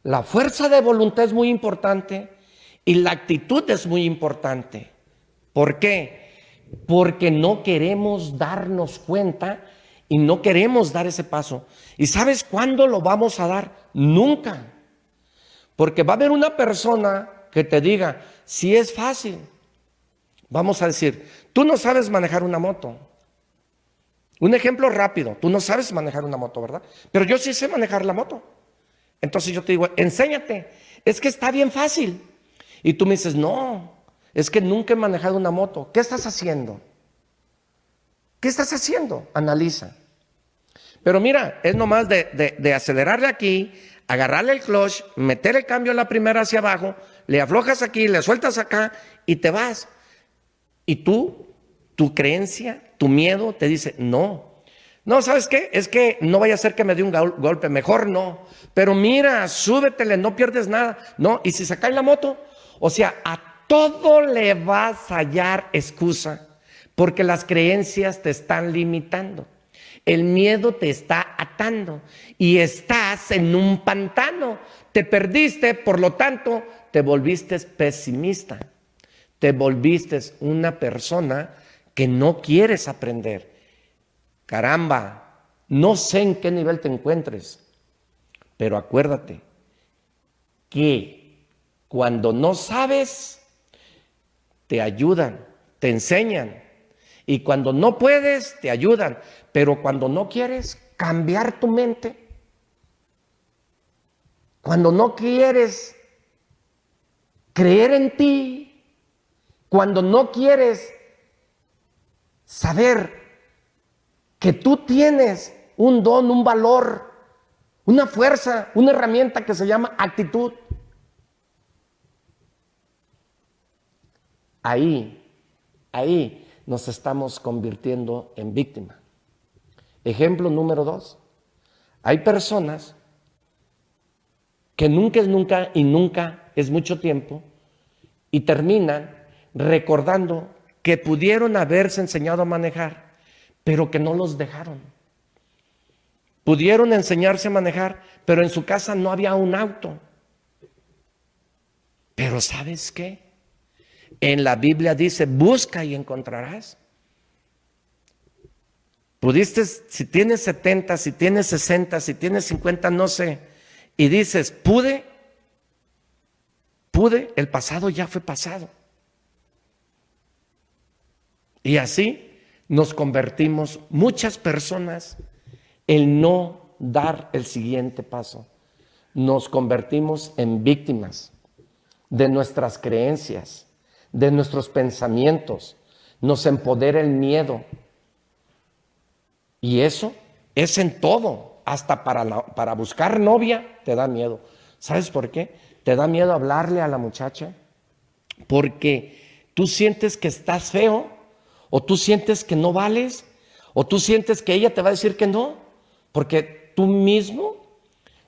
La fuerza de voluntad es muy importante y la actitud es muy importante. ¿Por qué? Porque no queremos darnos cuenta y no queremos dar ese paso. ¿Y sabes cuándo lo vamos a dar? Nunca. Porque va a haber una persona que te diga, si es fácil. Vamos a decir, tú no sabes manejar una moto. Un ejemplo rápido, tú no sabes manejar una moto, ¿verdad? Pero yo sí sé manejar la moto. Entonces yo te digo, enséñate, es que está bien fácil. Y tú me dices, no, es que nunca he manejado una moto. ¿Qué estás haciendo? ¿Qué estás haciendo? Analiza. Pero mira, es nomás de, de, acelerarle aquí, agarrarle el clutch, meter el cambio en la primera hacia abajo, le aflojas aquí, le sueltas acá y te vas. Y tú, tu creencia, tu miedo te dice, no. No, ¿sabes qué? Es que no vaya a ser que me dé un golpe, mejor no. Pero mira, súbetele, no pierdes nada. No, y si se cae la moto, o sea, a todo le vas a hallar excusa, porque las creencias te están limitando. El miedo te está atando y estás en un pantano. Te perdiste, por lo tanto, te volviste pesimista. Te volviste una persona que no quieres aprender. Caramba, no sé en qué nivel te encuentres, pero acuérdate que cuando no sabes, te ayudan, te enseñan. Y cuando no puedes, te ayudan. Pero cuando no quieres cambiar tu mente, cuando no quieres creer en ti, cuando no quieres saber que tú tienes un don, un valor, una fuerza, una herramienta que se llama actitud. Ahí, ahí nos estamos convirtiendo en víctima. Ejemplo número dos. Hay personas que nunca es nunca y nunca es mucho tiempo y terminan recordando que pudieron haberse enseñado a manejar, pero que no los dejaron. Pudieron enseñarse a manejar, pero en su casa no había un auto. Pero ¿sabes qué? En la Biblia dice, busca y encontrarás. Pudiste, si tienes 70, si tienes 60, si tienes 50, no sé, y dices, pude, pude, el pasado ya fue pasado. Y así nos convertimos muchas personas en no dar el siguiente paso. Nos convertimos en víctimas de nuestras creencias, de nuestros pensamientos. Nos empodera el miedo Y eso es en todo, hasta para, para buscar novia te da miedo. ¿Sabes por qué? Te da miedo hablarle a la muchacha porque tú sientes que estás feo o tú sientes que no vales o tú sientes que ella te va a decir que no, porque tú mismo,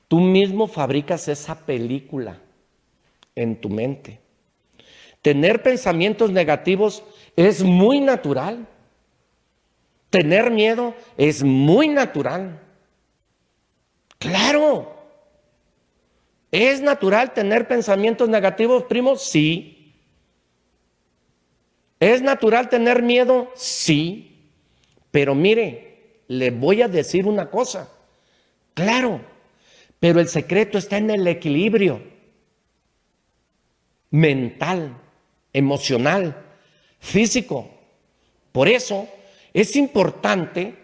tú mismo fabricas esa película en tu mente. Tener pensamientos negativos es muy natural. Tener miedo es muy natural. Claro. ¿Es natural tener pensamientos negativos, primo? Sí. ¿Es natural tener miedo? Sí. Pero mire, le voy a decir una cosa. Claro, pero el secreto está en el equilibrio mental, emocional, físico. Por eso es importante,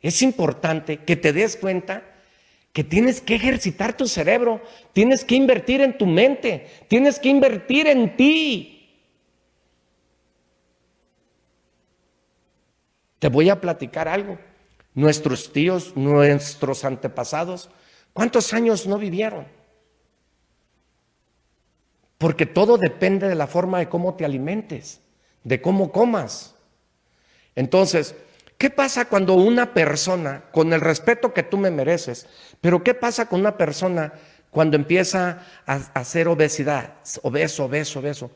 es importante que te des cuenta que tienes que ejercitar tu cerebro, tienes que invertir en tu mente, tienes que invertir en ti. Te voy a platicar algo. Nuestros tíos, nuestros antepasados, ¿cuántos años no vivieron? Porque todo depende de la forma de cómo te alimentes, de cómo comas. Entonces, ¿Qué pasa cuando una persona, con el respeto que tú me mereces, pero qué pasa con una persona cuando empieza a hacer obesidad, obeso, obeso, obeso?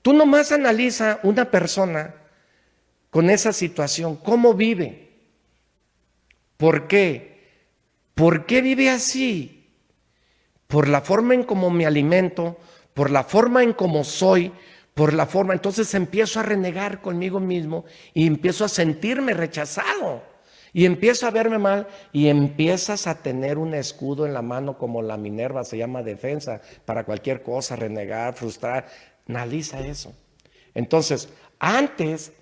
Tú nomás analiza una persona con esa situación, cómo vive, por qué, por qué vive así, por la forma en cómo me alimento, por la forma en cómo soy, por la forma. Entonces empiezo a renegar conmigo mismo y empiezo a sentirme rechazado. Y empiezo a verme mal y empiezas a tener un escudo en la mano como la Minerva, se llama defensa, para cualquier cosa, renegar, frustrar. Analiza eso. Entonces, antes,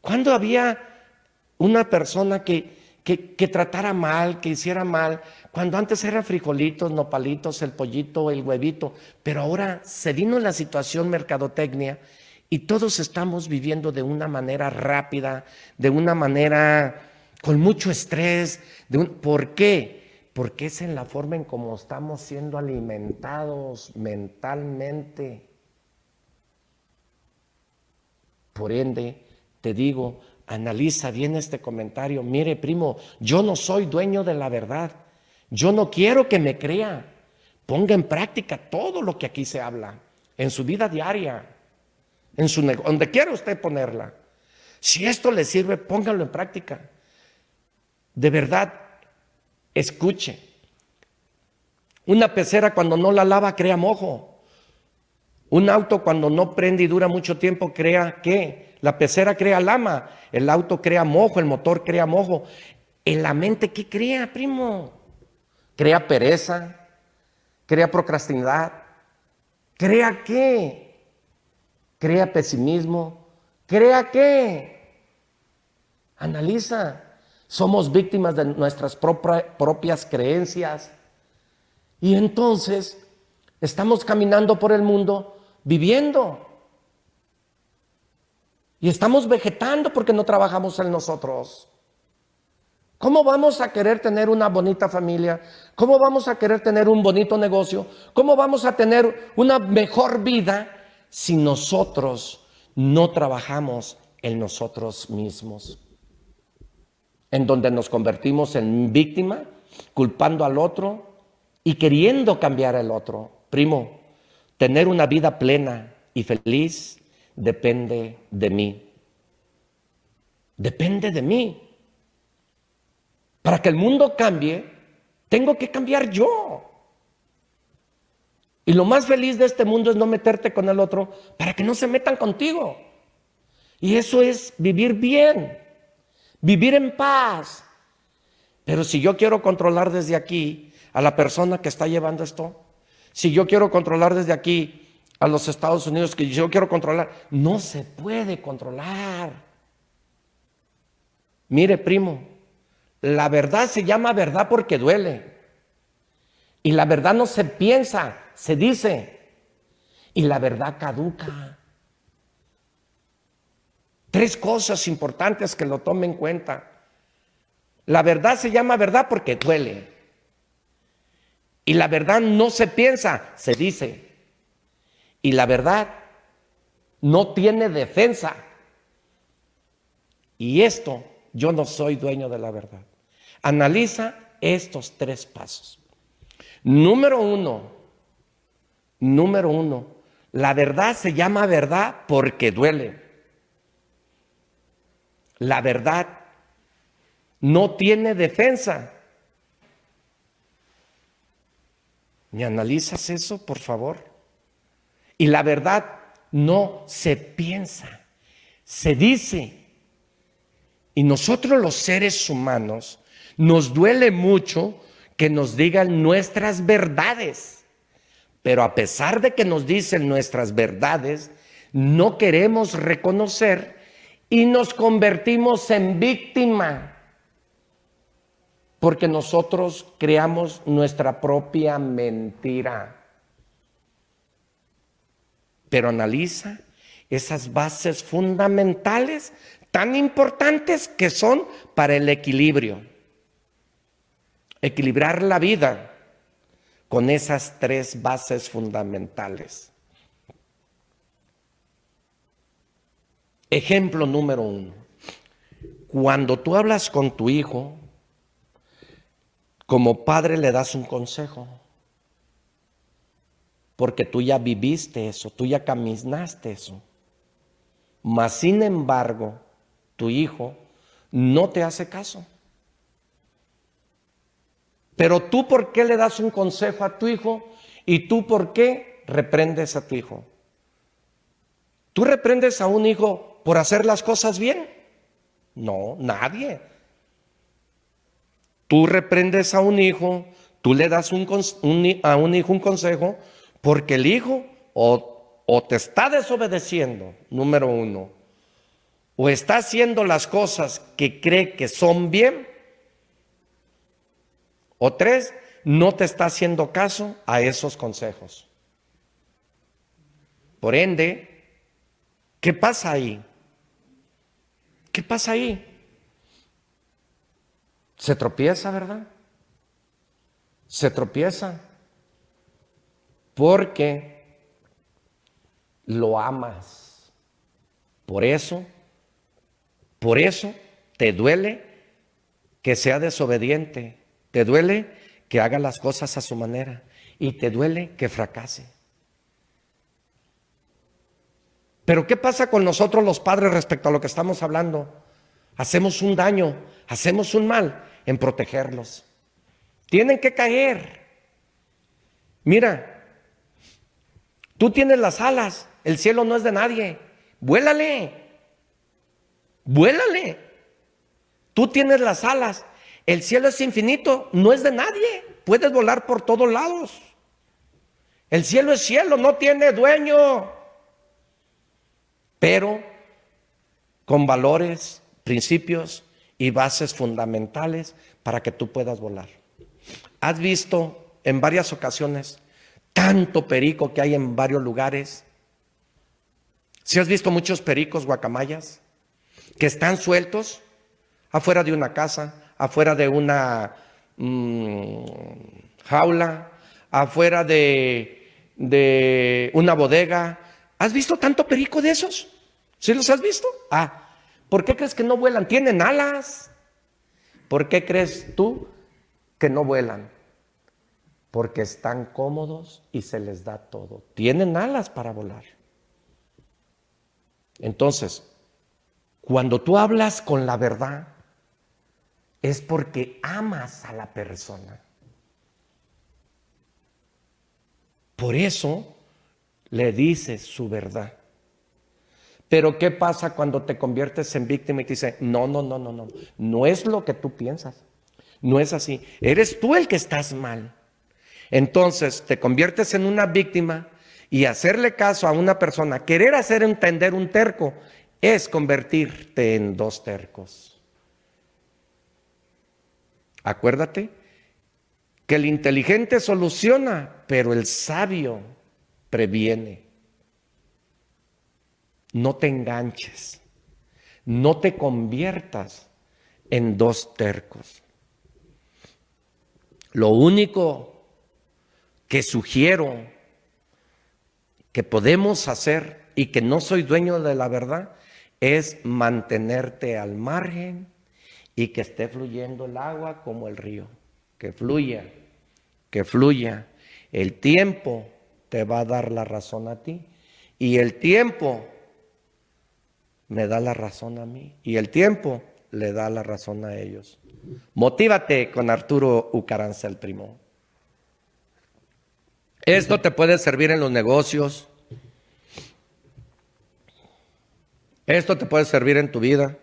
cuando había una persona que, que, tratara mal, que hiciera mal, cuando antes eran frijolitos, nopalitos, el pollito, el huevito, pero ahora se vino la situación mercadotecnia y todos estamos viviendo de una manera rápida, de una manera con mucho estrés. De ¿Por qué? Porque es en la forma en cómo estamos siendo alimentados mentalmente. Por ende, te digo, analiza bien este comentario. Mire, primo, yo no soy dueño de la verdad. Yo no quiero que me crea. Ponga en práctica todo lo que aquí se habla, en su vida diaria, en su donde quiera usted ponerla. Si esto le sirve, póngalo en práctica. De verdad, escuche. Una pecera cuando no la lava crea mojo. Un auto cuando no prende y dura mucho tiempo crea qué? La pecera crea lama, el auto crea mojo, el motor crea mojo. En la mente, ¿qué crea, primo? crea pereza, crea procrastinidad, crea qué, crea pesimismo, crea qué. Analiza, somos víctimas de nuestras propias creencias y entonces estamos caminando por el mundo viviendo. Y estamos vegetando porque no trabajamos en nosotros. ¿Cómo vamos a querer tener una bonita familia? ¿Cómo vamos a querer tener un bonito negocio? ¿Cómo vamos a tener una mejor vida si nosotros no trabajamos en nosotros mismos? En donde nos convertimos en víctima, culpando al otro y queriendo cambiar al otro. Primo, tener una vida plena y feliz depende de mí. Depende de mí. Para que el mundo cambie, tengo que cambiar yo. Y lo más feliz de este mundo es no meterte con el otro para que no se metan contigo. Y eso es vivir bien, vivir en paz. Pero si yo quiero controlar desde aquí a la persona que está llevando esto, si yo quiero controlar desde aquí a los Estados Unidos, que yo quiero controlar, no se puede controlar. Mire, primo, la verdad se llama verdad porque duele. Y la verdad no se piensa, se dice. Y la verdad caduca. Tres cosas importantes que lo tomen en cuenta. La verdad se llama verdad porque duele. Y la verdad no se piensa, se dice. Y la verdad no tiene defensa. Y esto, yo no soy dueño de la verdad. Analiza estos tres pasos. Número uno, número uno, la verdad se llama verdad porque duele. La verdad no tiene defensa. ¿Me analizas eso, por favor? Y la verdad no se piensa, se dice. Y nosotros los seres humanos nos duele mucho que nos digan nuestras verdades. Pero a pesar de que nos dicen nuestras verdades, no queremos reconocer y nos convertimos en víctima. Porque nosotros creamos nuestra propia mentira. Pero analiza esas bases fundamentales tan importantes que son para el equilibrio. Equilibrar la vida con esas tres bases fundamentales. Ejemplo número uno. Cuando tú hablas con tu hijo, como padre le das un consejo, porque tú ya viviste eso, tú ya caminaste eso. Mas, sin embargo, tu hijo no te hace caso. Pero tú, ¿por qué le das un consejo a tu hijo? ¿Y tú, por qué reprendes a tu hijo? ¿Tú reprendes a un hijo por hacer las cosas bien? No, nadie. Tú reprendes a un hijo, tú le das a un hijo un consejo porque el hijo o, te está desobedeciendo, número uno, o está haciendo las cosas que cree que son bien, o tres, no te está haciendo caso a esos consejos. Por ende, ¿qué pasa ahí? ¿Qué pasa ahí? Se tropieza, ¿verdad? Se tropieza porque lo amas. Por eso, por eso te duele que sea desobediente, te duele que haga las cosas a su manera y te duele que fracase. Pero ¿qué pasa con nosotros los padres respecto a lo que estamos hablando? Hacemos un daño, hacemos un mal en protegerlos. Tienen que caer. Mira, tú tienes las alas, el cielo no es de nadie. Vuélale, vuélale. Tú tienes las alas, el cielo es infinito, no es de nadie. Puedes volar por todos lados. El cielo es cielo, no tiene dueño. Pero con valores, principios y bases fundamentales para que tú puedas volar. Has visto en varias ocasiones tanto perico que hay en varios lugares. Si has visto muchos pericos guacamayas que están sueltos afuera de una casa, afuera de una mm, jaula, afuera de, de una bodega. ¿Has visto tanto perico de esos? ¿Sí los has visto? Ah, ¿Por qué crees que no vuelan? Tienen alas. ¿Por qué crees tú que no vuelan? Porque están cómodos y se les da todo. Tienen alas para volar. Entonces, cuando tú hablas con la verdad, es porque amas a la persona. Por eso le dices su verdad. Pero ¿qué pasa cuando te conviertes en víctima y te dice, no, no, no, no, no, no es lo que tú piensas, no es así, eres tú el que estás mal. Entonces te conviertes en una víctima y hacerle caso a una persona, querer hacer entender un terco, es convertirte en dos tercos. Acuérdate que el inteligente soluciona, pero el sabio previene no te enganches, no te conviertas en dos tercos. Lo único que sugiero que podemos hacer y que no soy dueño de la verdad es mantenerte al margen y que esté fluyendo el agua como el río, que fluya, que fluya. El tiempo te va a dar la razón a ti y el tiempo me da la razón a mí y el tiempo le da la razón a ellos. Motívate con Arturo Ucaranza el primo. Esto te puede servir en los negocios. Esto te puede servir en tu vida.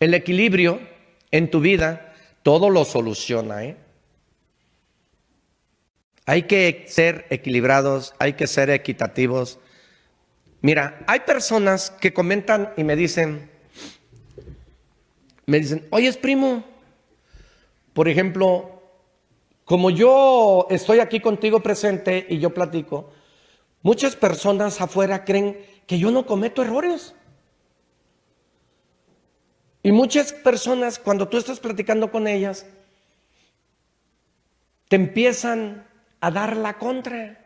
El equilibrio en tu vida todo lo soluciona. ¿eh? Hay que ser equilibrados, hay que ser equitativos. Mira, hay personas que comentan y me dicen, me dicen, oye, primo, por ejemplo, como yo estoy aquí contigo presente y yo platico, muchas personas afuera creen que yo no cometo errores. Y muchas personas, cuando tú estás platicando con ellas, te empiezan a dar la contra.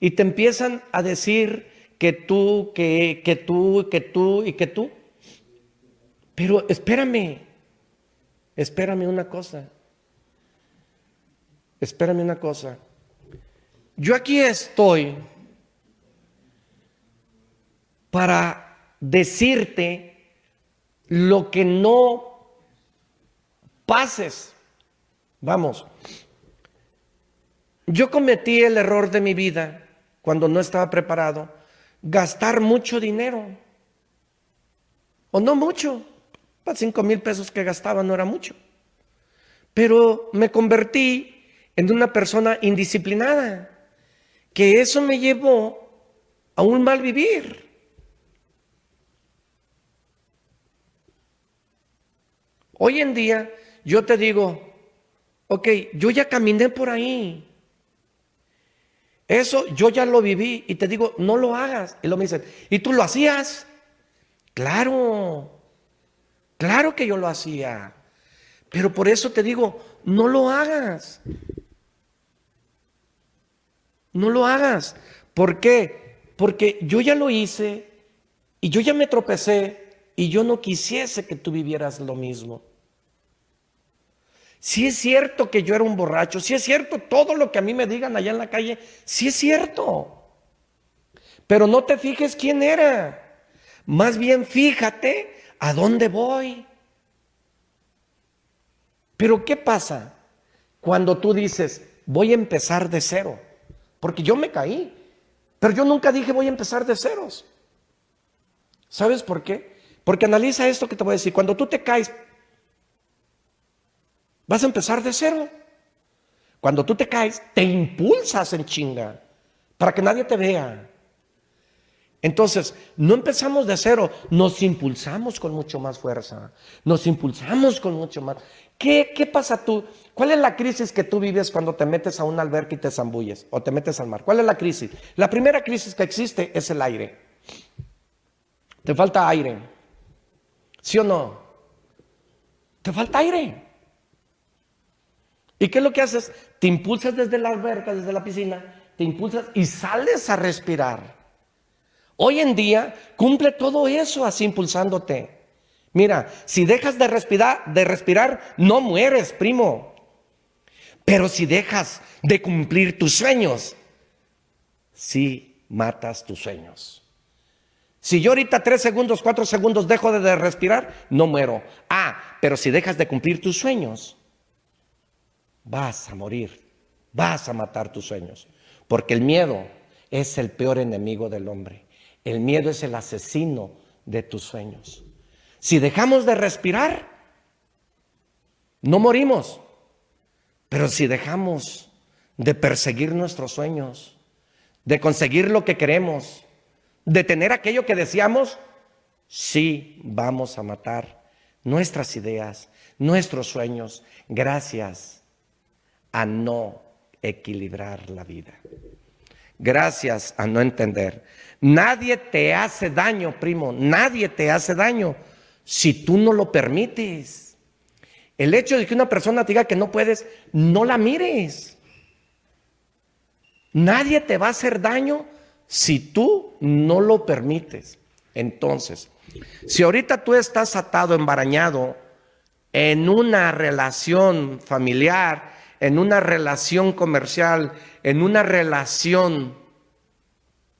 Y te empiezan a decir que tú, que, que tú, que tú y que tú. Pero espérame, espérame una cosa. Espérame una cosa. Yo aquí estoy para decirte lo que no pases. Vamos, yo cometí el error de mi vida cuando no estaba preparado, gastar mucho dinero. O no mucho. Para cinco mil pesos que gastaba no era mucho. Pero me convertí en una persona indisciplinada, que eso me llevó a un mal vivir. Hoy en día yo te digo, ok, yo ya caminé por ahí. Eso yo ya lo viví y te digo, no lo hagas. Y lo me dicen, ¿y tú lo hacías? Claro, claro que yo lo hacía. Pero por eso te digo, no lo hagas. No lo hagas. ¿Por qué? Porque yo ya lo hice y yo ya me tropecé y yo no quisiese que tú vivieras lo mismo. Si es cierto que yo era un borracho, si es cierto todo lo que a mí me digan allá en la calle, si es cierto. Pero no te fijes quién era. Más bien fíjate a dónde voy. Pero ¿qué pasa cuando tú dices, voy a empezar de cero? Porque yo me caí, pero yo nunca dije voy a empezar de ceros. ¿Sabes por qué? Porque analiza esto que te voy a decir. Cuando tú te caes Vas a empezar de cero. Cuando tú te caes, te impulsas en chinga para que nadie te vea. Entonces, no empezamos de cero, nos impulsamos con mucho más fuerza, nos impulsamos con mucho más. ¿Qué, ¿Qué, pasa tú? ¿Cuál es la crisis que tú vives cuando te metes a un alberca y te zambulles o te metes al mar? ¿Cuál es la crisis? La primera crisis que existe es el aire. Te falta aire. ¿Sí o no? Te falta aire. ¿Y qué es lo que haces? Te impulsas desde la alberca, desde la piscina, te impulsas y sales a respirar. Hoy en día cumple todo eso así impulsándote. Mira, si dejas de respirar, de respirar, no mueres, primo. Pero si dejas de cumplir tus sueños, sí matas tus sueños. Si yo ahorita tres segundos, cuatro segundos dejo de respirar, no muero. Ah, pero si dejas de cumplir tus sueños, vas a morir, vas a matar tus sueños, porque el miedo es el peor enemigo del hombre. El miedo es el asesino de tus sueños. Si dejamos de respirar, no morimos, pero si dejamos de perseguir nuestros sueños, de conseguir lo que queremos, de tener aquello que deseamos, sí vamos a matar nuestras ideas, nuestros sueños. Gracias a no equilibrar la vida. gracias a no entender. Nadie te hace daño, primo, nadie te hace daño si tú no lo permites. El hecho de que una persona te diga que no puedes, no la mires. Nadie te va a hacer daño si tú no lo permites. Entonces, si ahorita tú estás atado, embarañado en una relación familiar, en una relación comercial, en una relación,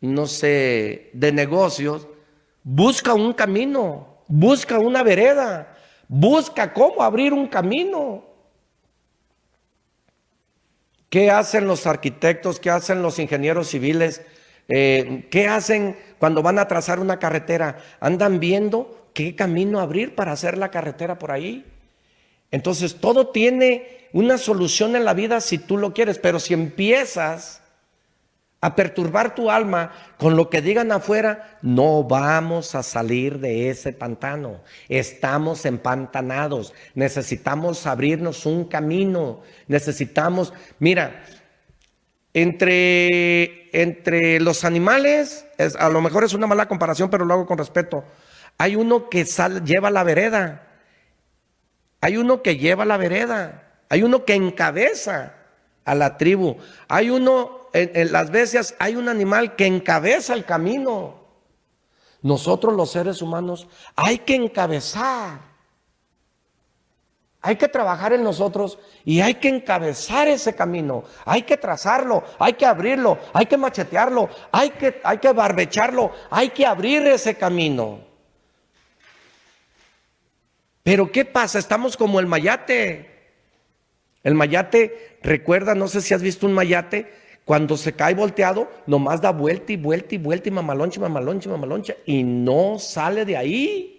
no sé, de negocios, busca un camino, busca una vereda, busca cómo abrir un camino. ¿Qué hacen los arquitectos? ¿Qué hacen los ingenieros civiles? Eh, ¿Qué hacen cuando van a trazar una carretera? Andan viendo qué camino abrir para hacer la carretera por ahí. Entonces, todo tiene una solución en la vida si tú lo quieres, pero si empiezas a perturbar tu alma con lo que digan afuera, no vamos a salir de ese pantano. Estamos empantanados. Necesitamos abrirnos un camino. Necesitamos, mira, entre, entre los animales, a lo mejor es una mala comparación, pero lo hago con respeto. Hay uno que lleva la vereda. Hay uno que lleva la vereda. Hay uno que encabeza a la tribu. Hay uno en, las bestias hay un animal que encabeza el camino. Nosotros los seres humanos hay que encabezar. Hay que trabajar en nosotros y hay que encabezar ese camino. Hay que trazarlo, hay que abrirlo, hay que machetearlo, hay que, hay que barbecharlo, hay que abrir ese camino. Pero ¿qué pasa? Estamos como el mayate. El mayate, recuerda, no sé si has visto un mayate, cuando se cae volteado, nomás da vuelta y vuelta y vuelta y mamaloncha, mamaloncha, mamaloncha y no sale de ahí.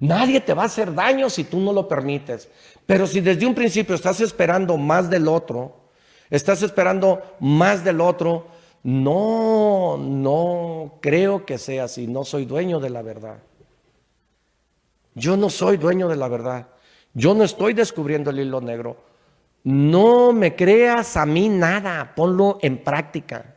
Nadie te va a hacer daño si tú no lo permites. Pero si desde un principio estás esperando más del otro, estás esperando más del otro, no, no creo que sea así. No soy dueño de la verdad. Yo no soy dueño de la verdad. Yo no estoy descubriendo el hilo negro. No me creas a mí nada, ponlo en práctica.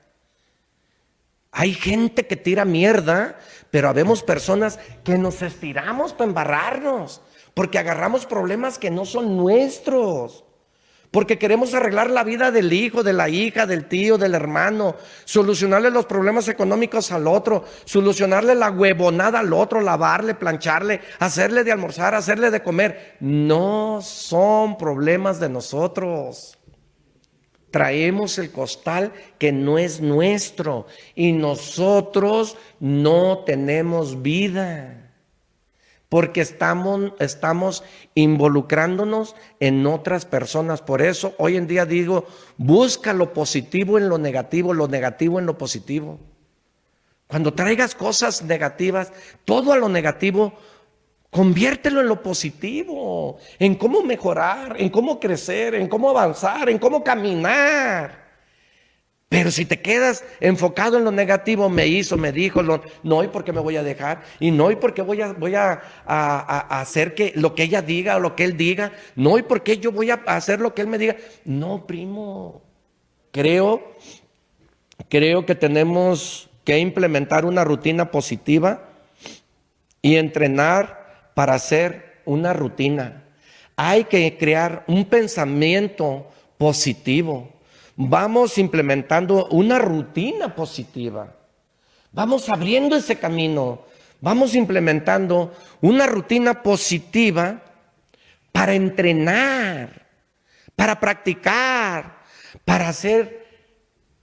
Hay gente que tira mierda, pero habemos personas que nos estiramos para embarrarnos, porque agarramos problemas que no son nuestros. Porque queremos arreglar la vida del hijo, de la hija, del tío, del hermano, solucionarle los problemas económicos al otro, solucionarle la huevonada al otro, lavarle, plancharle, hacerle de almorzar, hacerle de comer. No son problemas de nosotros. Traemos el costal que no es nuestro y nosotros no tenemos vida porque estamos, involucrándonos en otras personas. Por eso hoy en día digo, busca lo positivo en lo negativo, lo negativo en lo positivo. Cuando traigas cosas negativas, todo a lo negativo, conviértelo en lo positivo, en cómo mejorar, en cómo crecer, en cómo avanzar, en cómo caminar. Pero si te quedas enfocado en lo negativo, me hizo, me dijo, no, y porque me voy a dejar, y no, y porque voy a, voy a, hacer que lo que ella diga o lo que él diga, no, y porque yo voy a hacer lo que él me diga. No, primo, creo, creo que tenemos que implementar una rutina positiva y entrenar para hacer una rutina. Hay que crear un pensamiento positivo vamos implementando una rutina positiva. Vamos abriendo ese camino. Vamos implementando una rutina positiva para entrenar, para practicar, para hacer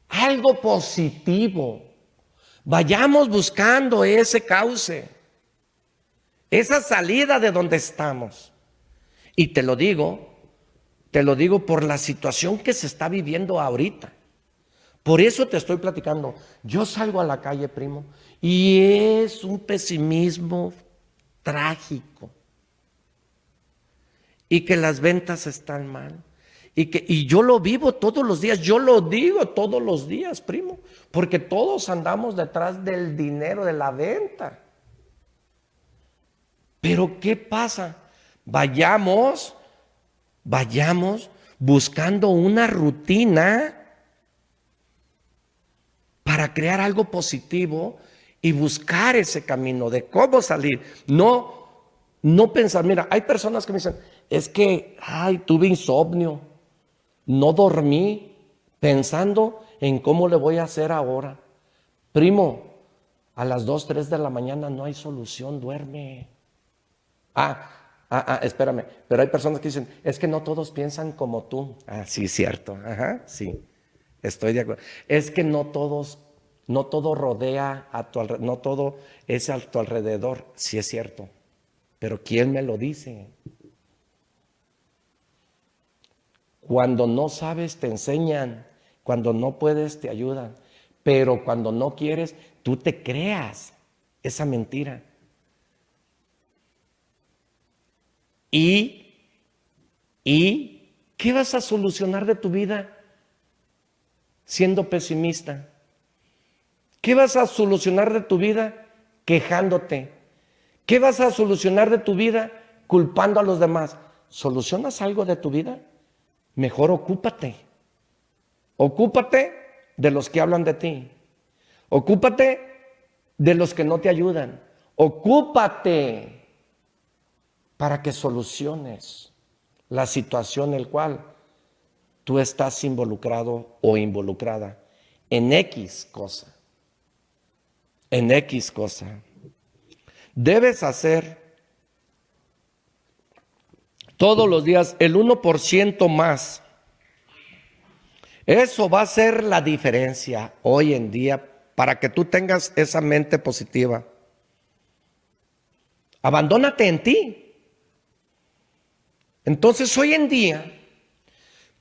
algo positivo. Vayamos buscando ese cauce, esa salida de donde estamos. Y te lo digo, te lo digo por la situación que se está viviendo ahorita. Por eso te estoy platicando. Yo salgo a la calle, primo, y es un pesimismo trágico. Y que las ventas están mal. Y, que, y yo lo vivo todos los días, yo lo digo todos los días, primo, porque todos andamos detrás del dinero de la venta. Pero ¿qué pasa? Vayamos Vayamos buscando una rutina para crear algo positivo y buscar ese camino de cómo salir. No, no pensar, mira, hay personas que me dicen, es que, ay, tuve insomnio, no dormí pensando en cómo le voy a hacer ahora. Primo, a las 2, 3 de la mañana no hay solución, duerme. Ah, ah, ah, espérame, pero hay personas que dicen, es que no todos piensan como tú. Ah, sí, cierto, ajá, sí, estoy de acuerdo. Es que no todos, no todo rodea a tu alrededor, no todo es a tu alrededor, sí es cierto. Pero ¿quién me lo dice? Cuando no sabes te enseñan, cuando no puedes te ayudan, pero cuando no quieres tú te creas esa mentira. Y, ¿qué vas a solucionar de tu vida siendo pesimista? ¿Qué vas a solucionar de tu vida quejándote? ¿Qué vas a solucionar de tu vida culpando a los demás? ¿Solucionas algo de tu vida? Mejor ocúpate. Ocúpate de los que hablan de ti. Ocúpate de los que no te ayudan. Ocúpate para que soluciones la situación en la cual tú estás involucrado o involucrada en X cosa. En X cosa. Debes hacer todos los días el 1% más. Eso va a ser la diferencia hoy en día para que tú tengas esa mente positiva. Abandónate en ti. Entonces hoy en día,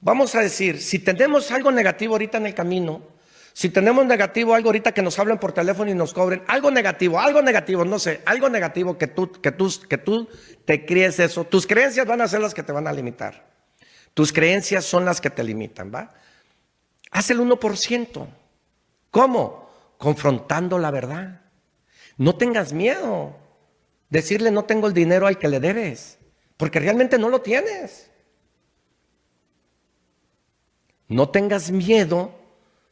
vamos a decir, si tenemos algo negativo ahorita en el camino, si tenemos negativo algo ahorita que nos hablen por teléfono y nos cobren, algo negativo, algo negativo, no sé, algo negativo que tú, que tú, que tú te crees eso, tus creencias van a ser las que te van a limitar. Tus creencias son las que te limitan, ¿va? Haz el 1%. ¿Cómo? Confrontando la verdad. No tengas miedo. Decirle no tengo el dinero al que le debes. Porque realmente no lo tienes. No tengas miedo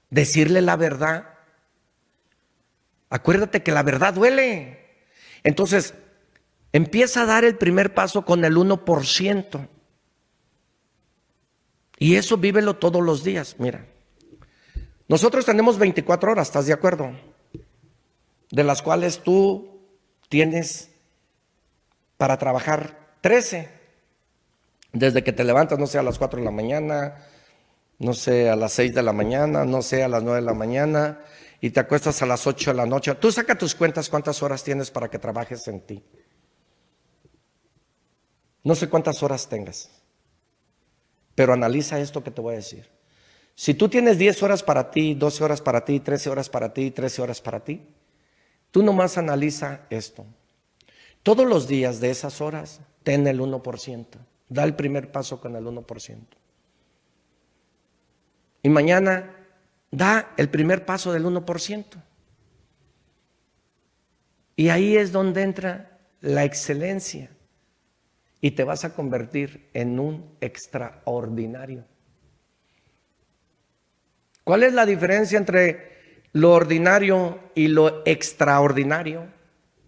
decirle la verdad. Acuérdate que la verdad duele. Entonces, empieza a dar el primer paso con el 1%. Y eso vívelo todos los días. Mira, nosotros tenemos 24 horas, ¿estás de acuerdo? De las cuales tú tienes para trabajar 13. Desde que te levantas, no sé, a las 4 de la mañana, no sé, a las 6 de la mañana, no sé, a las 9 de la mañana, y te acuestas a las 8 de la noche. Tú saca tus cuentas cuántas horas tienes para que trabajes en ti. No sé cuántas horas tengas, pero analiza esto que te voy a decir. Si tú tienes 10 horas para ti, 12 horas para ti, 13 horas para ti, 13 horas para ti, tú nomás analiza esto. Todos los días de esas horas, ten el 1%. Da el primer paso con el 1%. Y mañana da el primer paso del 1%. Y ahí es donde entra la excelencia. Y te vas a convertir en un extraordinario. ¿Cuál es la diferencia entre lo ordinario y lo extraordinario?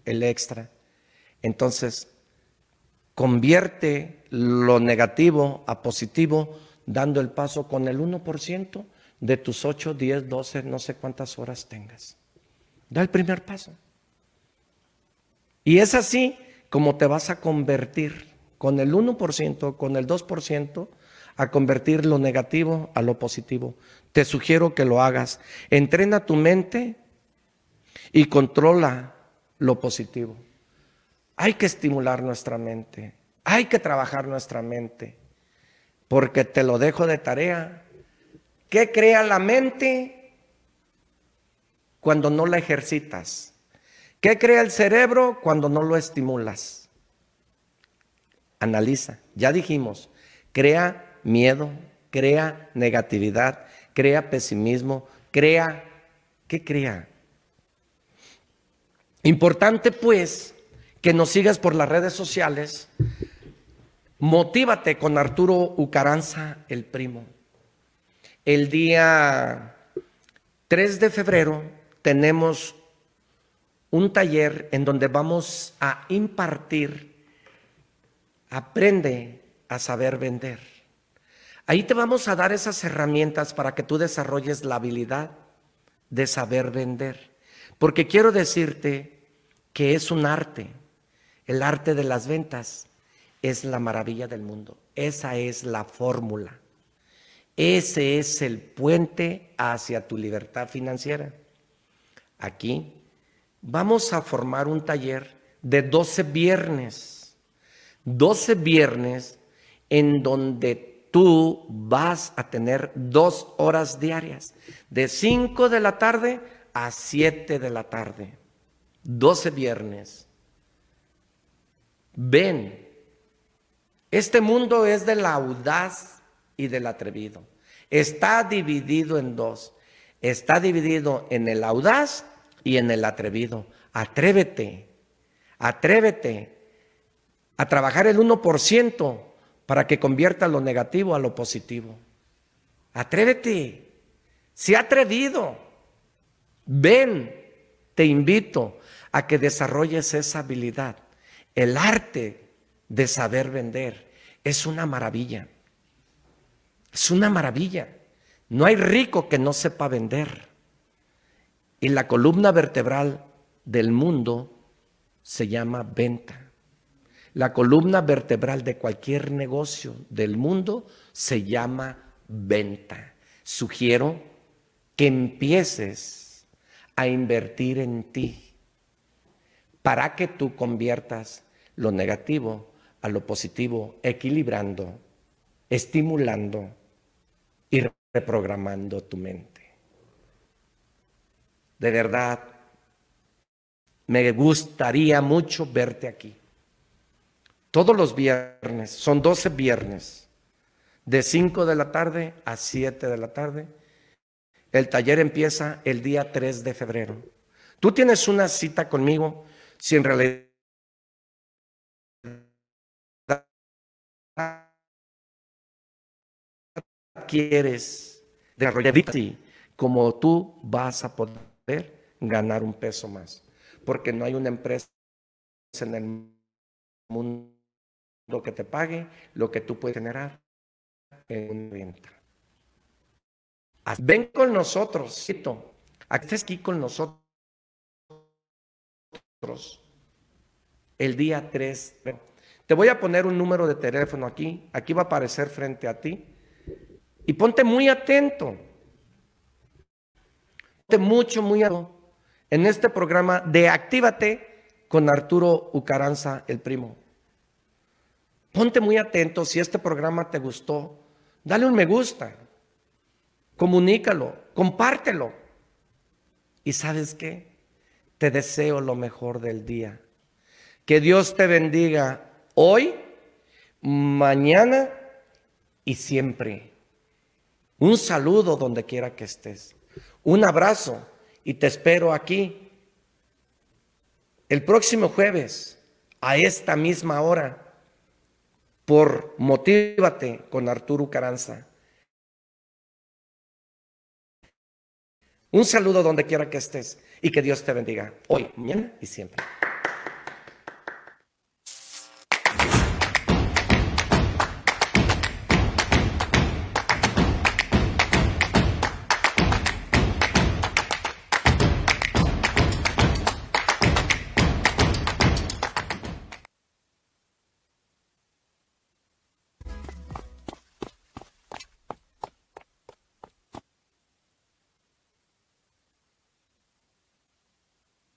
El extra. Entonces, convierte lo negativo a positivo dando el paso con el 1% de tus 8, 10, 12, no sé cuántas horas tengas. Da el primer paso. Y es así como te vas a convertir con el 1%, con el 2%, a convertir lo negativo a lo positivo. Te sugiero que lo hagas. Entrena tu mente y controla lo positivo. Hay que estimular nuestra mente, hay que trabajar nuestra mente, porque te lo dejo de tarea. ¿Qué crea la mente cuando no la ejercitas? ¿Qué crea el cerebro cuando no lo estimulas? Analiza, ya dijimos, crea miedo, crea negatividad, crea pesimismo, crea, ¿qué crea? Importante pues que nos sigas por las redes sociales. Motívate con Arturo Ucaranza, el primo. El día 3 de febrero tenemos un taller en donde vamos a impartir, aprende a saber vender. Ahí te vamos a dar esas herramientas para que tú desarrolles la habilidad de saber vender. Porque quiero decirte que es un arte. El arte de las ventas es la maravilla del mundo. Esa es la fórmula. Ese es el puente hacia tu libertad financiera. Aquí vamos a formar un taller de 12 viernes. 12 viernes en donde tú vas a tener dos horas diarias, de 5 de la tarde a 7 de la tarde. 12 viernes. Ven, este mundo es del audaz y del atrevido. Está dividido en dos. Está dividido en el audaz y en el atrevido. Atrévete, atrévete a trabajar el 1% para que convierta lo negativo a lo positivo. Atrévete, ha atrevido. Ven, te invito a que desarrolles esa habilidad. El arte de saber vender es una maravilla. Es una maravilla. No hay rico que no sepa vender. Y la columna vertebral del mundo se llama venta. La columna vertebral de cualquier negocio del mundo se llama venta. Sugiero que empieces a invertir en ti para que tú conviertas lo negativo a lo positivo, equilibrando, estimulando y reprogramando tu mente. De verdad, me gustaría mucho verte aquí. Todos los viernes, son 12 viernes, de 5 de la tarde a 7 de la tarde. El taller empieza el día 3 de febrero. Tú tienes una cita conmigo si en realidad quieres desarrollar como tú vas a poder ganar un peso más. Porque no hay una empresa en el mundo que te pague lo que tú puedes generar en una venta. Ven con nosotros, aquí con nosotros el día 3. Te voy a poner un número de teléfono aquí, aquí va a aparecer frente a ti. Y ponte muy atento. Ponte mucho, muy atento en este programa de Actívate con Arturo Ucaranza, el primo. Ponte muy atento si este programa te gustó. Dale un me gusta. Comunícalo, compártelo. ¿Y sabes qué? Te deseo lo mejor del día. Que Dios te bendiga hoy, mañana y siempre. Un saludo donde quiera que estés. Un abrazo y te espero aquí el próximo jueves a esta misma hora por Motívate con Arturo Caranza. Un saludo donde quiera que estés y que Dios te bendiga hoy, mañana y siempre.